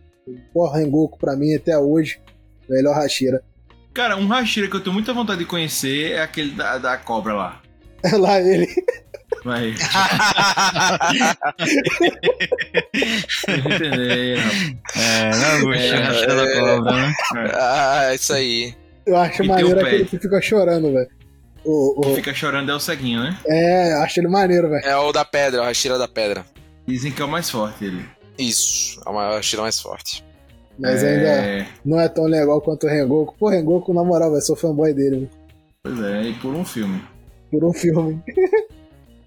Speaker 3: Porra, Rengoku pra mim até hoje, melhor Hashira.
Speaker 2: Cara, um Hashira que eu tenho muita vontade de conhecer é aquele da, da cobra lá.
Speaker 3: É lá ele.
Speaker 2: Vai. entender,
Speaker 1: É, não, o é, da cobra, né?
Speaker 4: Ah, isso aí.
Speaker 3: Eu acho e maneiro aquele que fica chorando, velho.
Speaker 2: O, o... fica chorando é o ceguinho, né?
Speaker 3: É, acho ele maneiro, velho.
Speaker 4: É o da pedra, o Hashira da pedra.
Speaker 2: Dizem que é o mais forte ele.
Speaker 4: Isso, é o Hashira mais forte.
Speaker 3: Mas é... ainda não é tão legal quanto o Rengoku. Pô, Rengoku, na moral, velho, sou fanboy dele, velho.
Speaker 2: Pois é, e por um filme.
Speaker 3: Por um filme.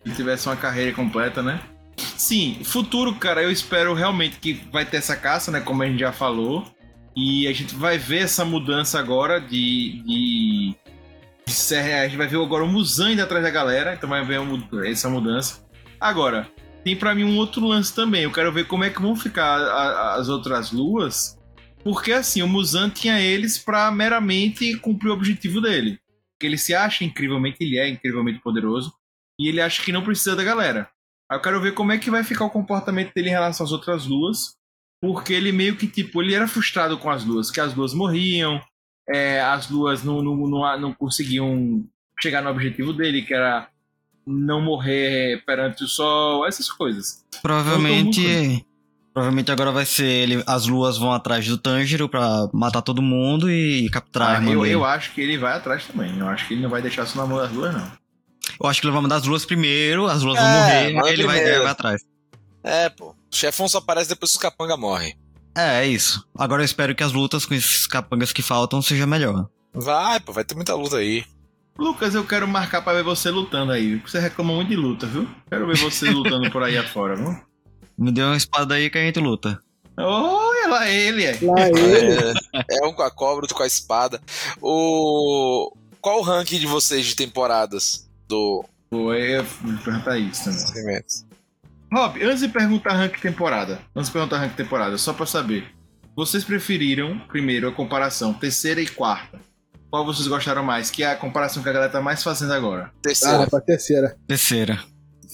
Speaker 2: Se tivesse uma carreira completa, né? Sim, futuro, cara, eu espero realmente que vai ter essa caça, né? Como a gente já falou. E a gente vai ver essa mudança agora de. de, a gente vai ver agora o Musan indo atrás da galera, então vai ver essa mudança. Agora, tem para mim um outro lance também. Eu quero ver como é que vão ficar as outras luas. Porque assim, o Musan tinha eles para meramente cumprir o objetivo dele. Que ele se acha incrivelmente, ele é incrivelmente poderoso e ele acha que não precisa da galera. Aí eu quero ver como é que vai ficar o comportamento dele em relação às outras luas. Porque ele meio que, tipo, ele era frustrado com as luas, que as luas morriam, é, as luas não, não, não, não conseguiam chegar no objetivo dele, que era não morrer perante o sol, essas coisas.
Speaker 1: Provavelmente. Provavelmente agora vai ser ele, as luas vão atrás do Tanjiro pra matar todo mundo e capturar a
Speaker 2: Ah,
Speaker 1: irmã
Speaker 2: eu,
Speaker 1: dele.
Speaker 2: eu acho que ele vai atrás também. Eu acho que ele não vai deixar isso na mão das luas, não.
Speaker 1: Eu acho que ele vai mandar as luas primeiro, as luas vão
Speaker 4: É,
Speaker 1: morrer,
Speaker 4: manda
Speaker 1: aí ele vai, vai atrás.
Speaker 4: É, pô. O chefão só aparece depois que os capanga morre.
Speaker 1: É, é isso. Agora eu espero que as lutas com esses capangas que faltam seja melhor.
Speaker 4: Vai, pô, vai ter muita luta aí.
Speaker 2: Lucas, eu quero marcar pra ver você lutando aí. Você reclama muito de luta, viu? Quero ver você lutando por aí afora, viu?
Speaker 1: Me deu uma espada aí que a gente luta.
Speaker 2: Olha lá ele, é.
Speaker 3: Lá ele.
Speaker 4: É, é um com a cobra, outro com a espada. O. Qual o ranking de vocês de temporadas do
Speaker 2: Pô, eu ia perguntar isso também.
Speaker 4: Movimentos?
Speaker 2: Rob, antes de perguntar rank temporada, antes de perguntar rank temporada, só pra saber, vocês preferiram, primeiro, a comparação terceira e quarta? Qual vocês gostaram mais? Que é a comparação que a galera tá mais fazendo agora.
Speaker 4: Terceira.
Speaker 3: Ah, pra terceira.
Speaker 1: Terceira.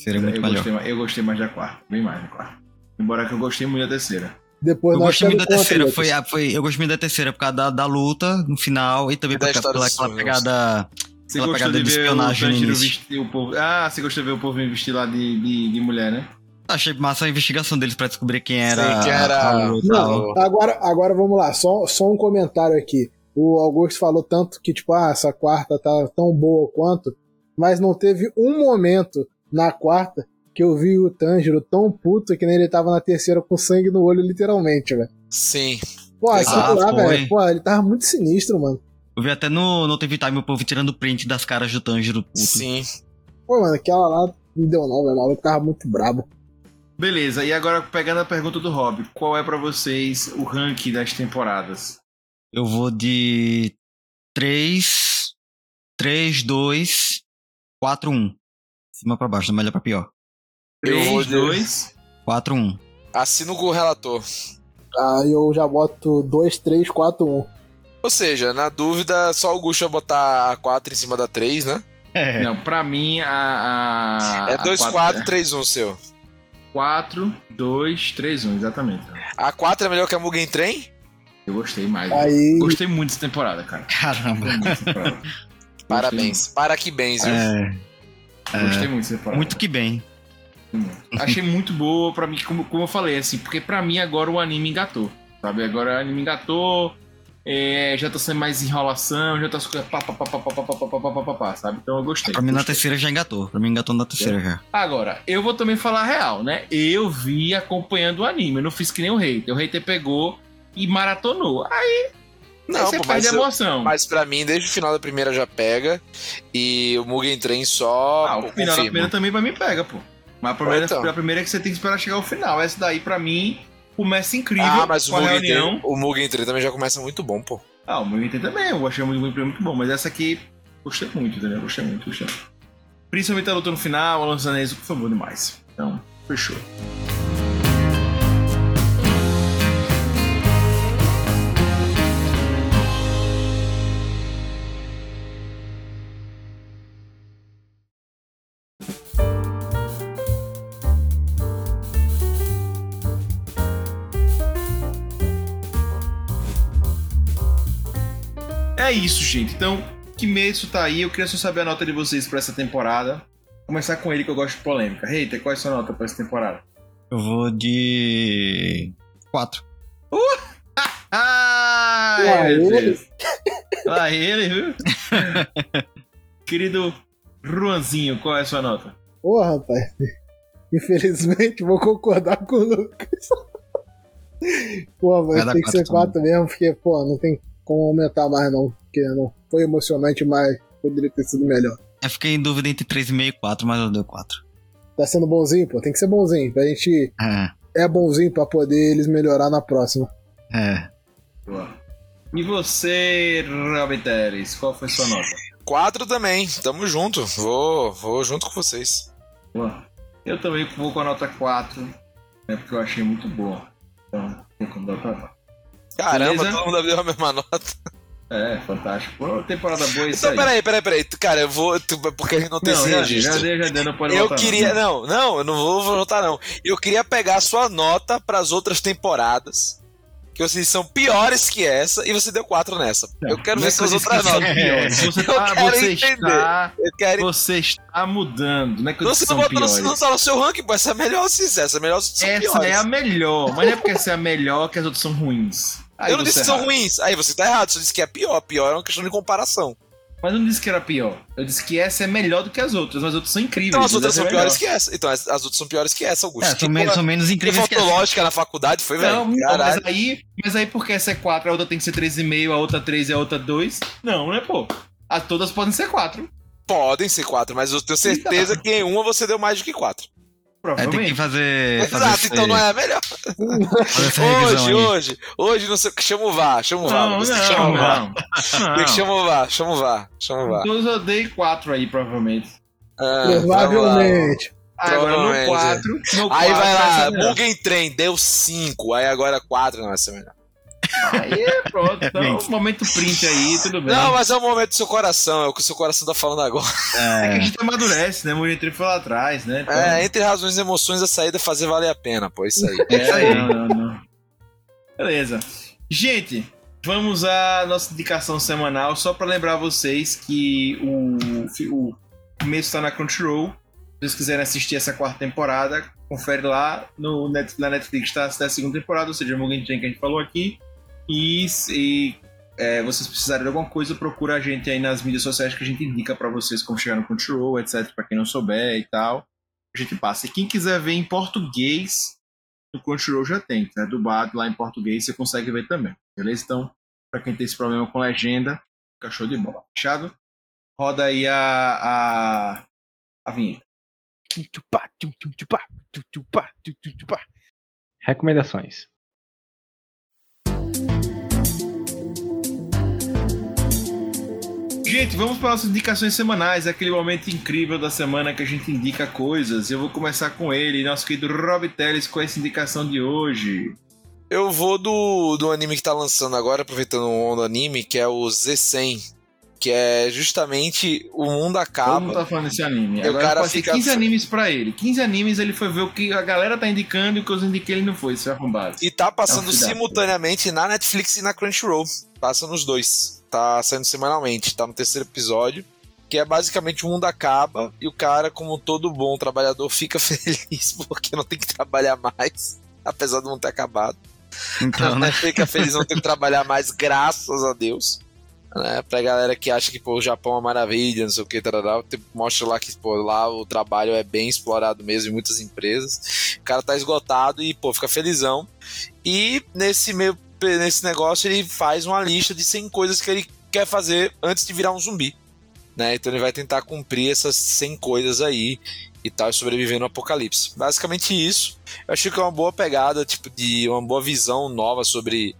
Speaker 1: É muito
Speaker 2: eu,
Speaker 1: melhor.
Speaker 2: gostei, mais- eu gostei mais da quarta, bem mais da quarta. Embora que eu gostei muito da terceira.
Speaker 3: Depois
Speaker 1: Eu gostei muito da terceira, foi, foi, eu gostei muito da terceira por causa da, da luta no final e também
Speaker 4: da
Speaker 1: por
Speaker 4: história
Speaker 1: pela
Speaker 4: sonhos.
Speaker 1: pegada.
Speaker 2: Você
Speaker 1: Aquela pegada
Speaker 2: de
Speaker 1: de
Speaker 2: o
Speaker 1: espionagem início.
Speaker 2: vestir o povo... Ah, você gostou de ver o povo vestir lá de, de, de mulher, né?
Speaker 1: Achei massa a investigação deles pra descobrir quem era.
Speaker 4: Sim, quem era-.
Speaker 3: Não, agora, agora vamos lá, só, só um comentário aqui. O Augusto falou tanto que, tipo, ah, essa quarta tá tão boa quanto, mas não teve um momento na quarta que eu vi o Tanjiro tão puto que nem ele tava na terceira com sangue no olho, literalmente, velho.
Speaker 4: Sim.
Speaker 3: Pô, aquilo lá, velho, pô, ele tava muito sinistro, mano.
Speaker 1: Eu vi até no, no TV Time o povo tirando print das caras do Tanjiro puto.
Speaker 4: Sim.
Speaker 3: Pô, mano, aquela lá não deu não, velho, o maluco tava muito brabo.
Speaker 2: Beleza, e agora pegando a pergunta do Rob, qual é pra vocês o ranking das temporadas?
Speaker 1: Eu vou de 3, 3, 2, 4, 1. Cima pra baixo, da melhor pra pior.
Speaker 4: Eu
Speaker 2: 3,
Speaker 4: vou de-
Speaker 2: 2...
Speaker 1: 4, 1.
Speaker 4: Assino com o relator.
Speaker 3: Aí eu já boto 2, 3, 4, 1.
Speaker 4: Ou seja, na dúvida, só o Augusto vai botar a 4 em cima da 3, né?
Speaker 1: É.
Speaker 2: Não, pra mim a. a
Speaker 4: é 2, 4, 3, 1 seu.
Speaker 2: 4, 2, 3, 1, exatamente.
Speaker 4: A 4 é melhor que a Mugen Train?
Speaker 2: Eu gostei mais.
Speaker 3: Aí,
Speaker 2: Gostei muito dessa temporada, cara.
Speaker 1: Caramba.
Speaker 2: Temporada.
Speaker 4: Parabéns. Para que bens, viu?
Speaker 1: É,
Speaker 2: Gostei, muito dessa temporada.
Speaker 1: muito que bem.
Speaker 2: Achei muito boa pra mim, como, como eu falei, assim, porque pra mim agora o anime engatou. Sabe? Agora o anime engatou. é, já tá sendo mais enrolação, já tá ficando pá, pá, pá, pá, pá, pá, pá, pá, pá, pá, pá, pá, sabe? Então eu gostei.
Speaker 1: Pra mim na
Speaker 2: gostei.
Speaker 1: terceira já engatou. Pra mim engatou na terceira já.
Speaker 2: Agora, eu vou também falar a real, né? Eu vi acompanhando o anime, eu não fiz que nem o hater. O hater pegou e maratonou. Aí,
Speaker 4: Não,
Speaker 2: você
Speaker 4: pô,
Speaker 2: perde
Speaker 4: mas,
Speaker 2: emoção.
Speaker 4: mas pra mim, desde o final da primeira já pega. E o Mugen Train só.
Speaker 2: ah, o final da
Speaker 4: confirma.
Speaker 2: primeira também pra mim pega, pô. Mas a primeira,
Speaker 4: Então.
Speaker 2: a primeira é que você tem que esperar chegar ao final. Essa daí, pra mim, começa incrível
Speaker 4: Ah, mas o Mugen. Train, o Mugen Train também já começa muito bom, pô.
Speaker 2: Ah, o Mugen Train também, eu achei muito, muito, muito bom. Mas essa aqui, gostei muito, entendeu? Gostei muito, gostei. Principalmente a luta no final, a lança anéis, foi bom demais. Então, fechou. Isso, gente. Então, Kimetsu tá aí. Eu queria só saber a nota de vocês pra essa temporada. Vou começar com ele que eu gosto de polêmica. Hater, qual é a sua nota pra essa temporada?
Speaker 1: Eu vou de 4.
Speaker 2: Ah,
Speaker 3: Lá
Speaker 2: meu
Speaker 3: ele.
Speaker 2: Deus. Lá ele, viu? Querido Ruanzinho, qual é a sua nota?
Speaker 3: Ô, rapaz. Infelizmente, vou concordar com o Lucas. Pô,
Speaker 1: Vai
Speaker 3: mas tem que ser
Speaker 1: quatro
Speaker 3: 4 mesmo, porque, pô, não tem como aumentar mais, não. Porque não foi emocionante, mas poderia ter sido melhor.
Speaker 1: Eu fiquei em dúvida entre 3,5 e 4, mas eu dei 4.
Speaker 3: Tá sendo bonzinho, pô. Tem que ser bonzinho. A gente
Speaker 1: É,
Speaker 3: é bonzinho pra poder eles melhorar na próxima.
Speaker 1: é.
Speaker 2: Boa. E você, Robin Teres, qual foi sua nota?
Speaker 4: 4 também, tamo junto. Vou, vou junto com vocês.
Speaker 2: Boa. Eu também vou com a nota 4, né, porque eu achei muito boa. Então, tem como dar pra.
Speaker 4: Caramba,
Speaker 2: Beleza?
Speaker 4: todo mundo deu a mesma nota.
Speaker 2: É, fantástico. Pô, temporada boa isso
Speaker 4: Então,
Speaker 2: aí.
Speaker 4: peraí, peraí, peraí. Cara, eu vou. tu- porque a gente não tem
Speaker 2: Não,
Speaker 4: esse registro.
Speaker 2: já já não pode
Speaker 4: Eu
Speaker 2: voltar,
Speaker 4: queria.
Speaker 2: não.
Speaker 4: Não, não, eu não vou voltar, não. Eu queria pegar a sua nota pras outras temporadas. Que vocês são piores que essa, e você deu quatro nessa. eu quero
Speaker 2: Não é
Speaker 4: ver suas outras notas.
Speaker 2: Você,
Speaker 4: Eu
Speaker 2: tá,
Speaker 4: quero
Speaker 2: você
Speaker 4: entender.
Speaker 2: está,
Speaker 4: Eu quero.
Speaker 2: você está mudando. Não é que
Speaker 4: Não, você não botou no, não no seu ranking, pô. Essa é a melhor, sim, essa é a melhor,
Speaker 2: Essa
Speaker 4: piores.
Speaker 2: é a melhor, mas não é porque essa é a melhor que as outras são ruins. Aí
Speaker 4: eu não disse que são ruins. Aí você tá errado, você disse que é pior. Pior é uma questão de comparação.
Speaker 2: Mas eu não disse que era pior. Eu disse que essa é melhor do que as outras, mas as outras são incríveis.
Speaker 4: Então as outras são
Speaker 2: é
Speaker 4: piores que essa. Então as, as outras são piores que essa, Augusto.
Speaker 1: É, são,
Speaker 4: Que
Speaker 1: menos,
Speaker 4: porra-
Speaker 1: são menos incríveis que
Speaker 4: faltou
Speaker 1: essa.
Speaker 4: lógica na faculdade, foi, velho?
Speaker 2: Não,
Speaker 4: Caralho.
Speaker 2: mas aí, mas aí porque essa é 4, a outra tem que ser 3,5, a outra 3 e a outra 2. Não, né, pô? As todas podem ser 4.
Speaker 4: Podem ser quatro, mas eu tenho certeza que em uma você deu mais do que
Speaker 1: É, tem que fazer. fazer
Speaker 4: Exato, então não é a melhor. Hoje,
Speaker 1: aí.
Speaker 4: hoje, hoje, não sei o que. Chama o VAR, chama o VAR.
Speaker 2: Não, não,
Speaker 4: chama o VAR.
Speaker 2: não.
Speaker 4: Tem que chamar o VAR, chama o VAR, chama o VAR.
Speaker 2: Todos eu dei 4 aí, provavelmente.
Speaker 4: Ah, lá.
Speaker 3: Provavelmente.
Speaker 2: Agora no
Speaker 4: Provavelmente.
Speaker 2: 4. No
Speaker 4: Aí
Speaker 2: 4
Speaker 4: vai lá. Mugen Trem, deu 5, aí agora 4, não, essa é melhor.
Speaker 2: Aí é pronto. Então,
Speaker 1: Gente.
Speaker 2: momento print aí, tudo bem.
Speaker 4: Não, mas é o momento do seu coração, é o que o seu coração tá falando agora.
Speaker 2: É que a
Speaker 1: É,
Speaker 2: gente amadurece, né? Muito foi lá atrás, né? Então,
Speaker 4: É, entre razões e emoções, a saída é fazer valer a pena, pô, isso aí.
Speaker 2: É,
Speaker 1: isso aí.
Speaker 2: Não, não, não. Beleza. Gente, vamos à nossa indicação semanal, só para lembrar vocês que o, o começo está na Crunchyroll. Se vocês quiserem assistir essa quarta temporada, confere lá no Net, na Netflix, tá? Até a segunda temporada, ou seja, Mugen Train que a gente falou aqui. E se é, vocês precisarem de alguma coisa, procura a gente aí nas mídias sociais que a gente indica para vocês como chegar no Crunchyroll, etc. Para quem não souber e tal. A gente passa. E quem quiser ver em português, no Crunchyroll já tem, tá? Dublado lá em português, você consegue ver também. Beleza? Então, pra quem tem esse problema com legenda, fica show de bola. Fechado? Roda aí a, a, a vinheta.
Speaker 5: Recomendações.
Speaker 2: Gente, vamos para nossas indicações semanais, aquele momento incrível da semana que a gente indica coisas. Eu vou começar com ele, nosso querido Rob Teles, com essa indicação de hoje.
Speaker 4: Eu vou do, do anime que tá lançando agora, aproveitando o onda anime, que é o Z100, que é justamente o mundo
Speaker 2: Todo
Speaker 4: acaba.
Speaker 2: mundo tá falando desse anime.
Speaker 4: E o
Speaker 2: Agora ser
Speaker 4: fica-
Speaker 2: 15 animes pra ele. 15 animes ele foi ver o que a galera tá indicando e o que eu indiquei ele não foi, isso é arrombado.
Speaker 4: E tá passando
Speaker 2: É um
Speaker 4: simultaneamente na Netflix e na Crunchyroll. Passa nos dois. Tá saindo semanalmente. Tá no terceiro episódio. Que é basicamente o mundo acaba e o cara, como todo bom trabalhador, fica feliz porque não tem que trabalhar mais. Apesar do mundo ter acabado.
Speaker 1: então, né?
Speaker 4: Fica feliz não ter que trabalhar mais, graças a Deus. Né? Pra galera que acha que pô, o Japão é uma maravilha, não sei o que, tarará, mostra lá que pô, lá o trabalho é bem explorado mesmo em muitas empresas. O cara tá esgotado e pô, fica felizão. E nesse meio nesse negócio ele faz uma lista de 100 coisas que ele quer fazer antes de virar um zumbi. Né? Então ele vai tentar cumprir essas 100 coisas aí e tal, e sobreviver no apocalipse. Basicamente isso. Eu achei que é uma boa pegada, tipo, de uma boa visão nova sobre,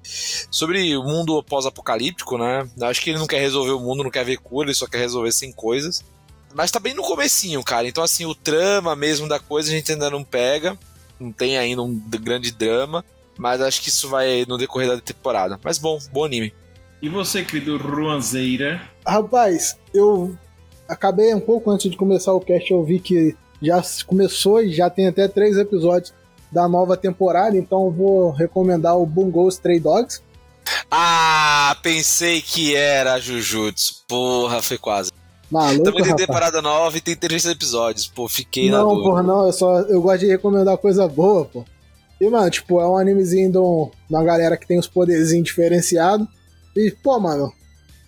Speaker 4: sobre o mundo pós-apocalíptico, né? Eu acho que ele não quer resolver o mundo, não quer ver cura, ele só quer resolver 100 coisas. Mas tá bem no comecinho, cara. Então, assim, o trama mesmo da coisa a gente ainda não pega. Não tem ainda um grande drama. Mas acho que isso vai no decorrer da temporada. Mas bom, bom anime.
Speaker 2: E você, querido Ruanzeira?
Speaker 3: Rapaz, eu acabei um pouco antes de começar o cast, eu vi que já começou e já tem até três episódios da nova temporada, então eu vou recomendar o Bungo Stray Dogs.
Speaker 4: Ah, pensei que era Jujutsu. Porra, foi quase.
Speaker 3: Maluco,
Speaker 4: Também tem
Speaker 3: rapaz.
Speaker 4: temporada nova e tem três episódios. Pô, fiquei na
Speaker 3: Não,
Speaker 4: dúvida.
Speaker 3: porra, não, eu só eu gosto de recomendar coisa boa, pô. E, mano, tipo, é um animezinho de um- uma galera que tem uns poderzinhos diferenciados. E, pô, mano,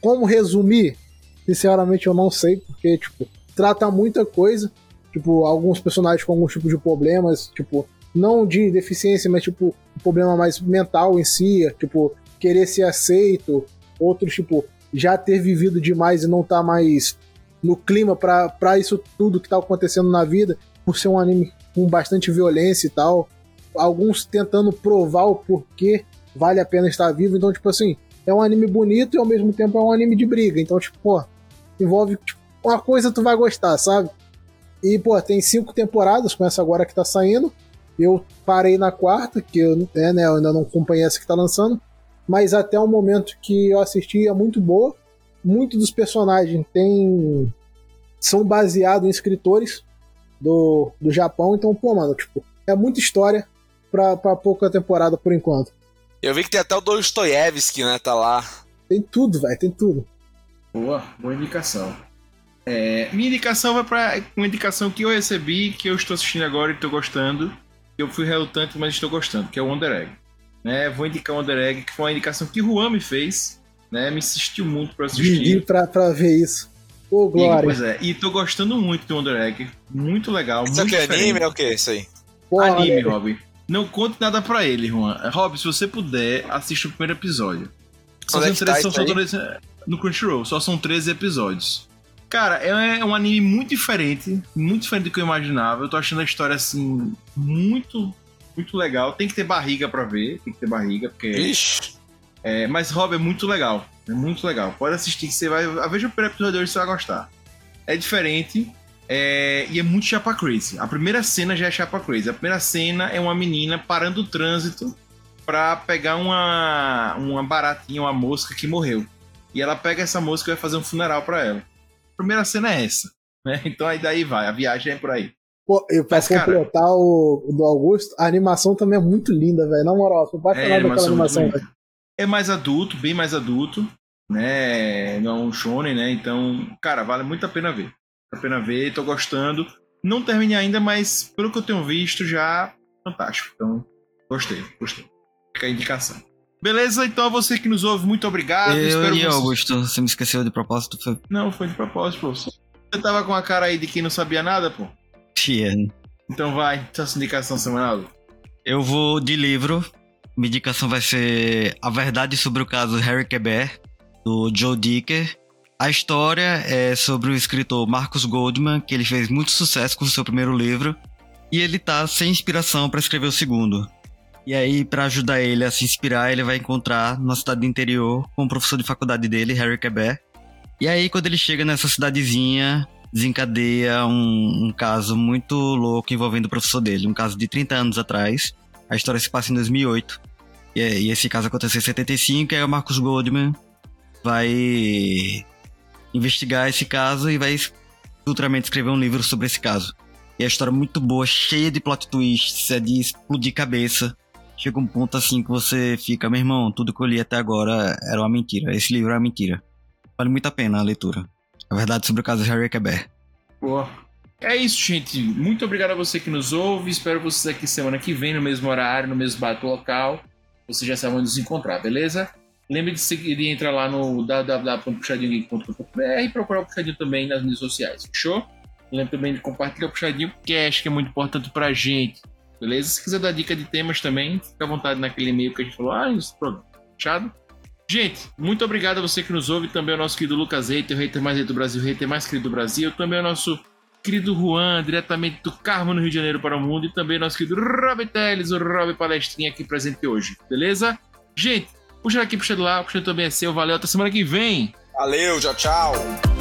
Speaker 3: como resumir? Sinceramente, eu não sei, porque, tipo, trata muita coisa. Tipo, alguns personagens com algum tipo de problemas, tipo, não de deficiência, mas, tipo, um problema mais mental em si, tipo, querer ser aceito. Outros, tipo, já ter vivido demais e não tá mais no clima pra isso tudo que tá acontecendo na vida, por ser um anime com bastante violência e tal. Alguns tentando provar o porquê vale a pena estar vivo. Então, tipo assim, é um anime bonito e ao mesmo tempo é um anime de briga. Então, tipo, pô, envolve tipo, uma coisa tu vai gostar, sabe? E, pô, tem cinco temporadas com essa agora que tá saindo. Eu parei na quarta, que eu, é, né, eu ainda não acompanhei essa que tá lançando. mas até o momento que eu assisti é muito boa. Muitos dos personagens tem, são baseados em escritores do, do Japão, então, pô, mano, tipo, é muita história pra, pra pouca temporada por enquanto.
Speaker 4: Eu vi que tem até o Dostoiévski, né? Tá lá.
Speaker 3: Tem tudo, velho, tem tudo.
Speaker 2: Boa, boa indicação. É, minha indicação vai para uma indicação que eu recebi, que eu estou assistindo agora e estou gostando. Eu fui relutante, mas estou gostando, que é o Wonder Egg. Né, vou indicar o Wonder Egg, que foi uma indicação que o Juan me fez. Né, me insistiu muito para assistir.
Speaker 3: Vivi pra, pra ver isso. Ô, Glória.
Speaker 2: E, pois é, e tô gostando muito do Wonder Egg. Muito legal.
Speaker 4: Isso
Speaker 2: muito
Speaker 4: aqui é
Speaker 2: diferente.
Speaker 4: anime? É o que isso aí?
Speaker 3: Porra,
Speaker 2: Anime,
Speaker 3: né?
Speaker 2: Rob. Não conte nada pra ele, Juan. Rob, se você puder, assista o primeiro episódio. Só
Speaker 4: é
Speaker 2: são
Speaker 4: que
Speaker 2: três,
Speaker 4: tá
Speaker 2: só três- é, no Crunchyroll, só são 13 episódios. Cara, é um anime muito diferente, muito diferente do que eu imaginava. Eu tô achando a história assim muito, muito legal. Tem que ter barriga pra ver, tem que ter barriga, porque
Speaker 4: Ixi.
Speaker 2: é, mas Rob é muito legal. É muito legal. Pode assistir que você vai. Veja o primeiro episódio hoje você vai gostar. É diferente. É, e é muito chapa crazy. A primeira cena já é chapa crazy. A primeira cena é uma menina parando o trânsito pra pegar uma, uma baratinha, uma mosca que morreu. E ela pega essa mosca e vai fazer um funeral pra ela. A primeira cena é essa. Né? Então aí daí vai. A viagem é por aí.
Speaker 3: Pô, e pra
Speaker 2: Mas, cara-
Speaker 3: completar o, o do Augusto, a animação também é muito linda, velho. Na moral, pode
Speaker 2: É, animação
Speaker 3: velho.
Speaker 2: É mais adulto, bem mais adulto, né? Não é um shonen, né? Então, cara, vale muito a pena ver. A pena ver, tô gostando. Não terminei ainda, mas pelo que eu tenho visto, já fantástico. Então, gostei, gostei. Fica a indicação. Beleza? Então, a você que nos ouve, muito obrigado.
Speaker 1: Eu
Speaker 2: Espero
Speaker 1: e
Speaker 2: você-
Speaker 1: Augusto, você me esqueceu de propósito, foi
Speaker 2: Não, foi de propósito, pô. Você tava com a cara aí de quem não sabia nada, pô?
Speaker 1: Tia.
Speaker 2: Então vai, sua indicação semanal.
Speaker 1: Eu vou de livro. Minha indicação vai ser A Verdade sobre o caso Harry Quebert, do Joe Dicker. A história é sobre o escritor Marcus Goldman, que ele fez muito sucesso com o seu primeiro livro, e ele tá sem inspiração para escrever o segundo. E aí, para ajudar ele a se inspirar, ele vai encontrar na cidade do interior com o professor de faculdade dele, Harry Quebert. E aí, quando ele chega nessa cidadezinha, desencadeia um, um caso muito louco envolvendo o professor dele, um caso de 30 anos atrás. A história se passa em 2008. E, e esse caso aconteceu em 75, e aí o Marcus Goldman vai investigar esse caso e vai futuramente escrever um livro sobre esse caso. E a história é muito boa, cheia de plot twists, é de explodir cabeça. Chega um ponto assim que você fica, meu irmão, tudo que eu li até agora era uma mentira. Esse livro é uma mentira. Vale muito a pena a leitura. A verdade sobre o caso de Harry Quebert.
Speaker 2: Boa. É isso, gente. Muito obrigado a você que nos ouve. Espero vocês aqui semana que vem, no mesmo horário, no mesmo bate local. Você já sabe onde nos encontrar, beleza? Lembre de, seguir, de entrar lá no www.puxadinhogeek.com.br e procurar o Puxadinho também nas redes sociais, fechou? Lembre também de compartilhar o Puxadinho Cash, que é muito importante pra gente, beleza? Se quiser dar dica de temas também, fica à vontade naquele e-mail que a gente falou, ah, esse programa, fechado? Gente, muito obrigado a você que nos ouve, também ao nosso querido Lucas Reiter, o hater mais hater do Brasil, o hater mais querido do Brasil, também ao nosso querido Juan, diretamente do Carmo, no Rio de Janeiro para o mundo, e também nosso querido Rob Teles, o Rob Palestrinha aqui presente hoje, beleza? Gente, puxa aqui, puxa de lá, puxa também é seu, valeu, até semana que vem!
Speaker 4: Valeu, tchau, tchau.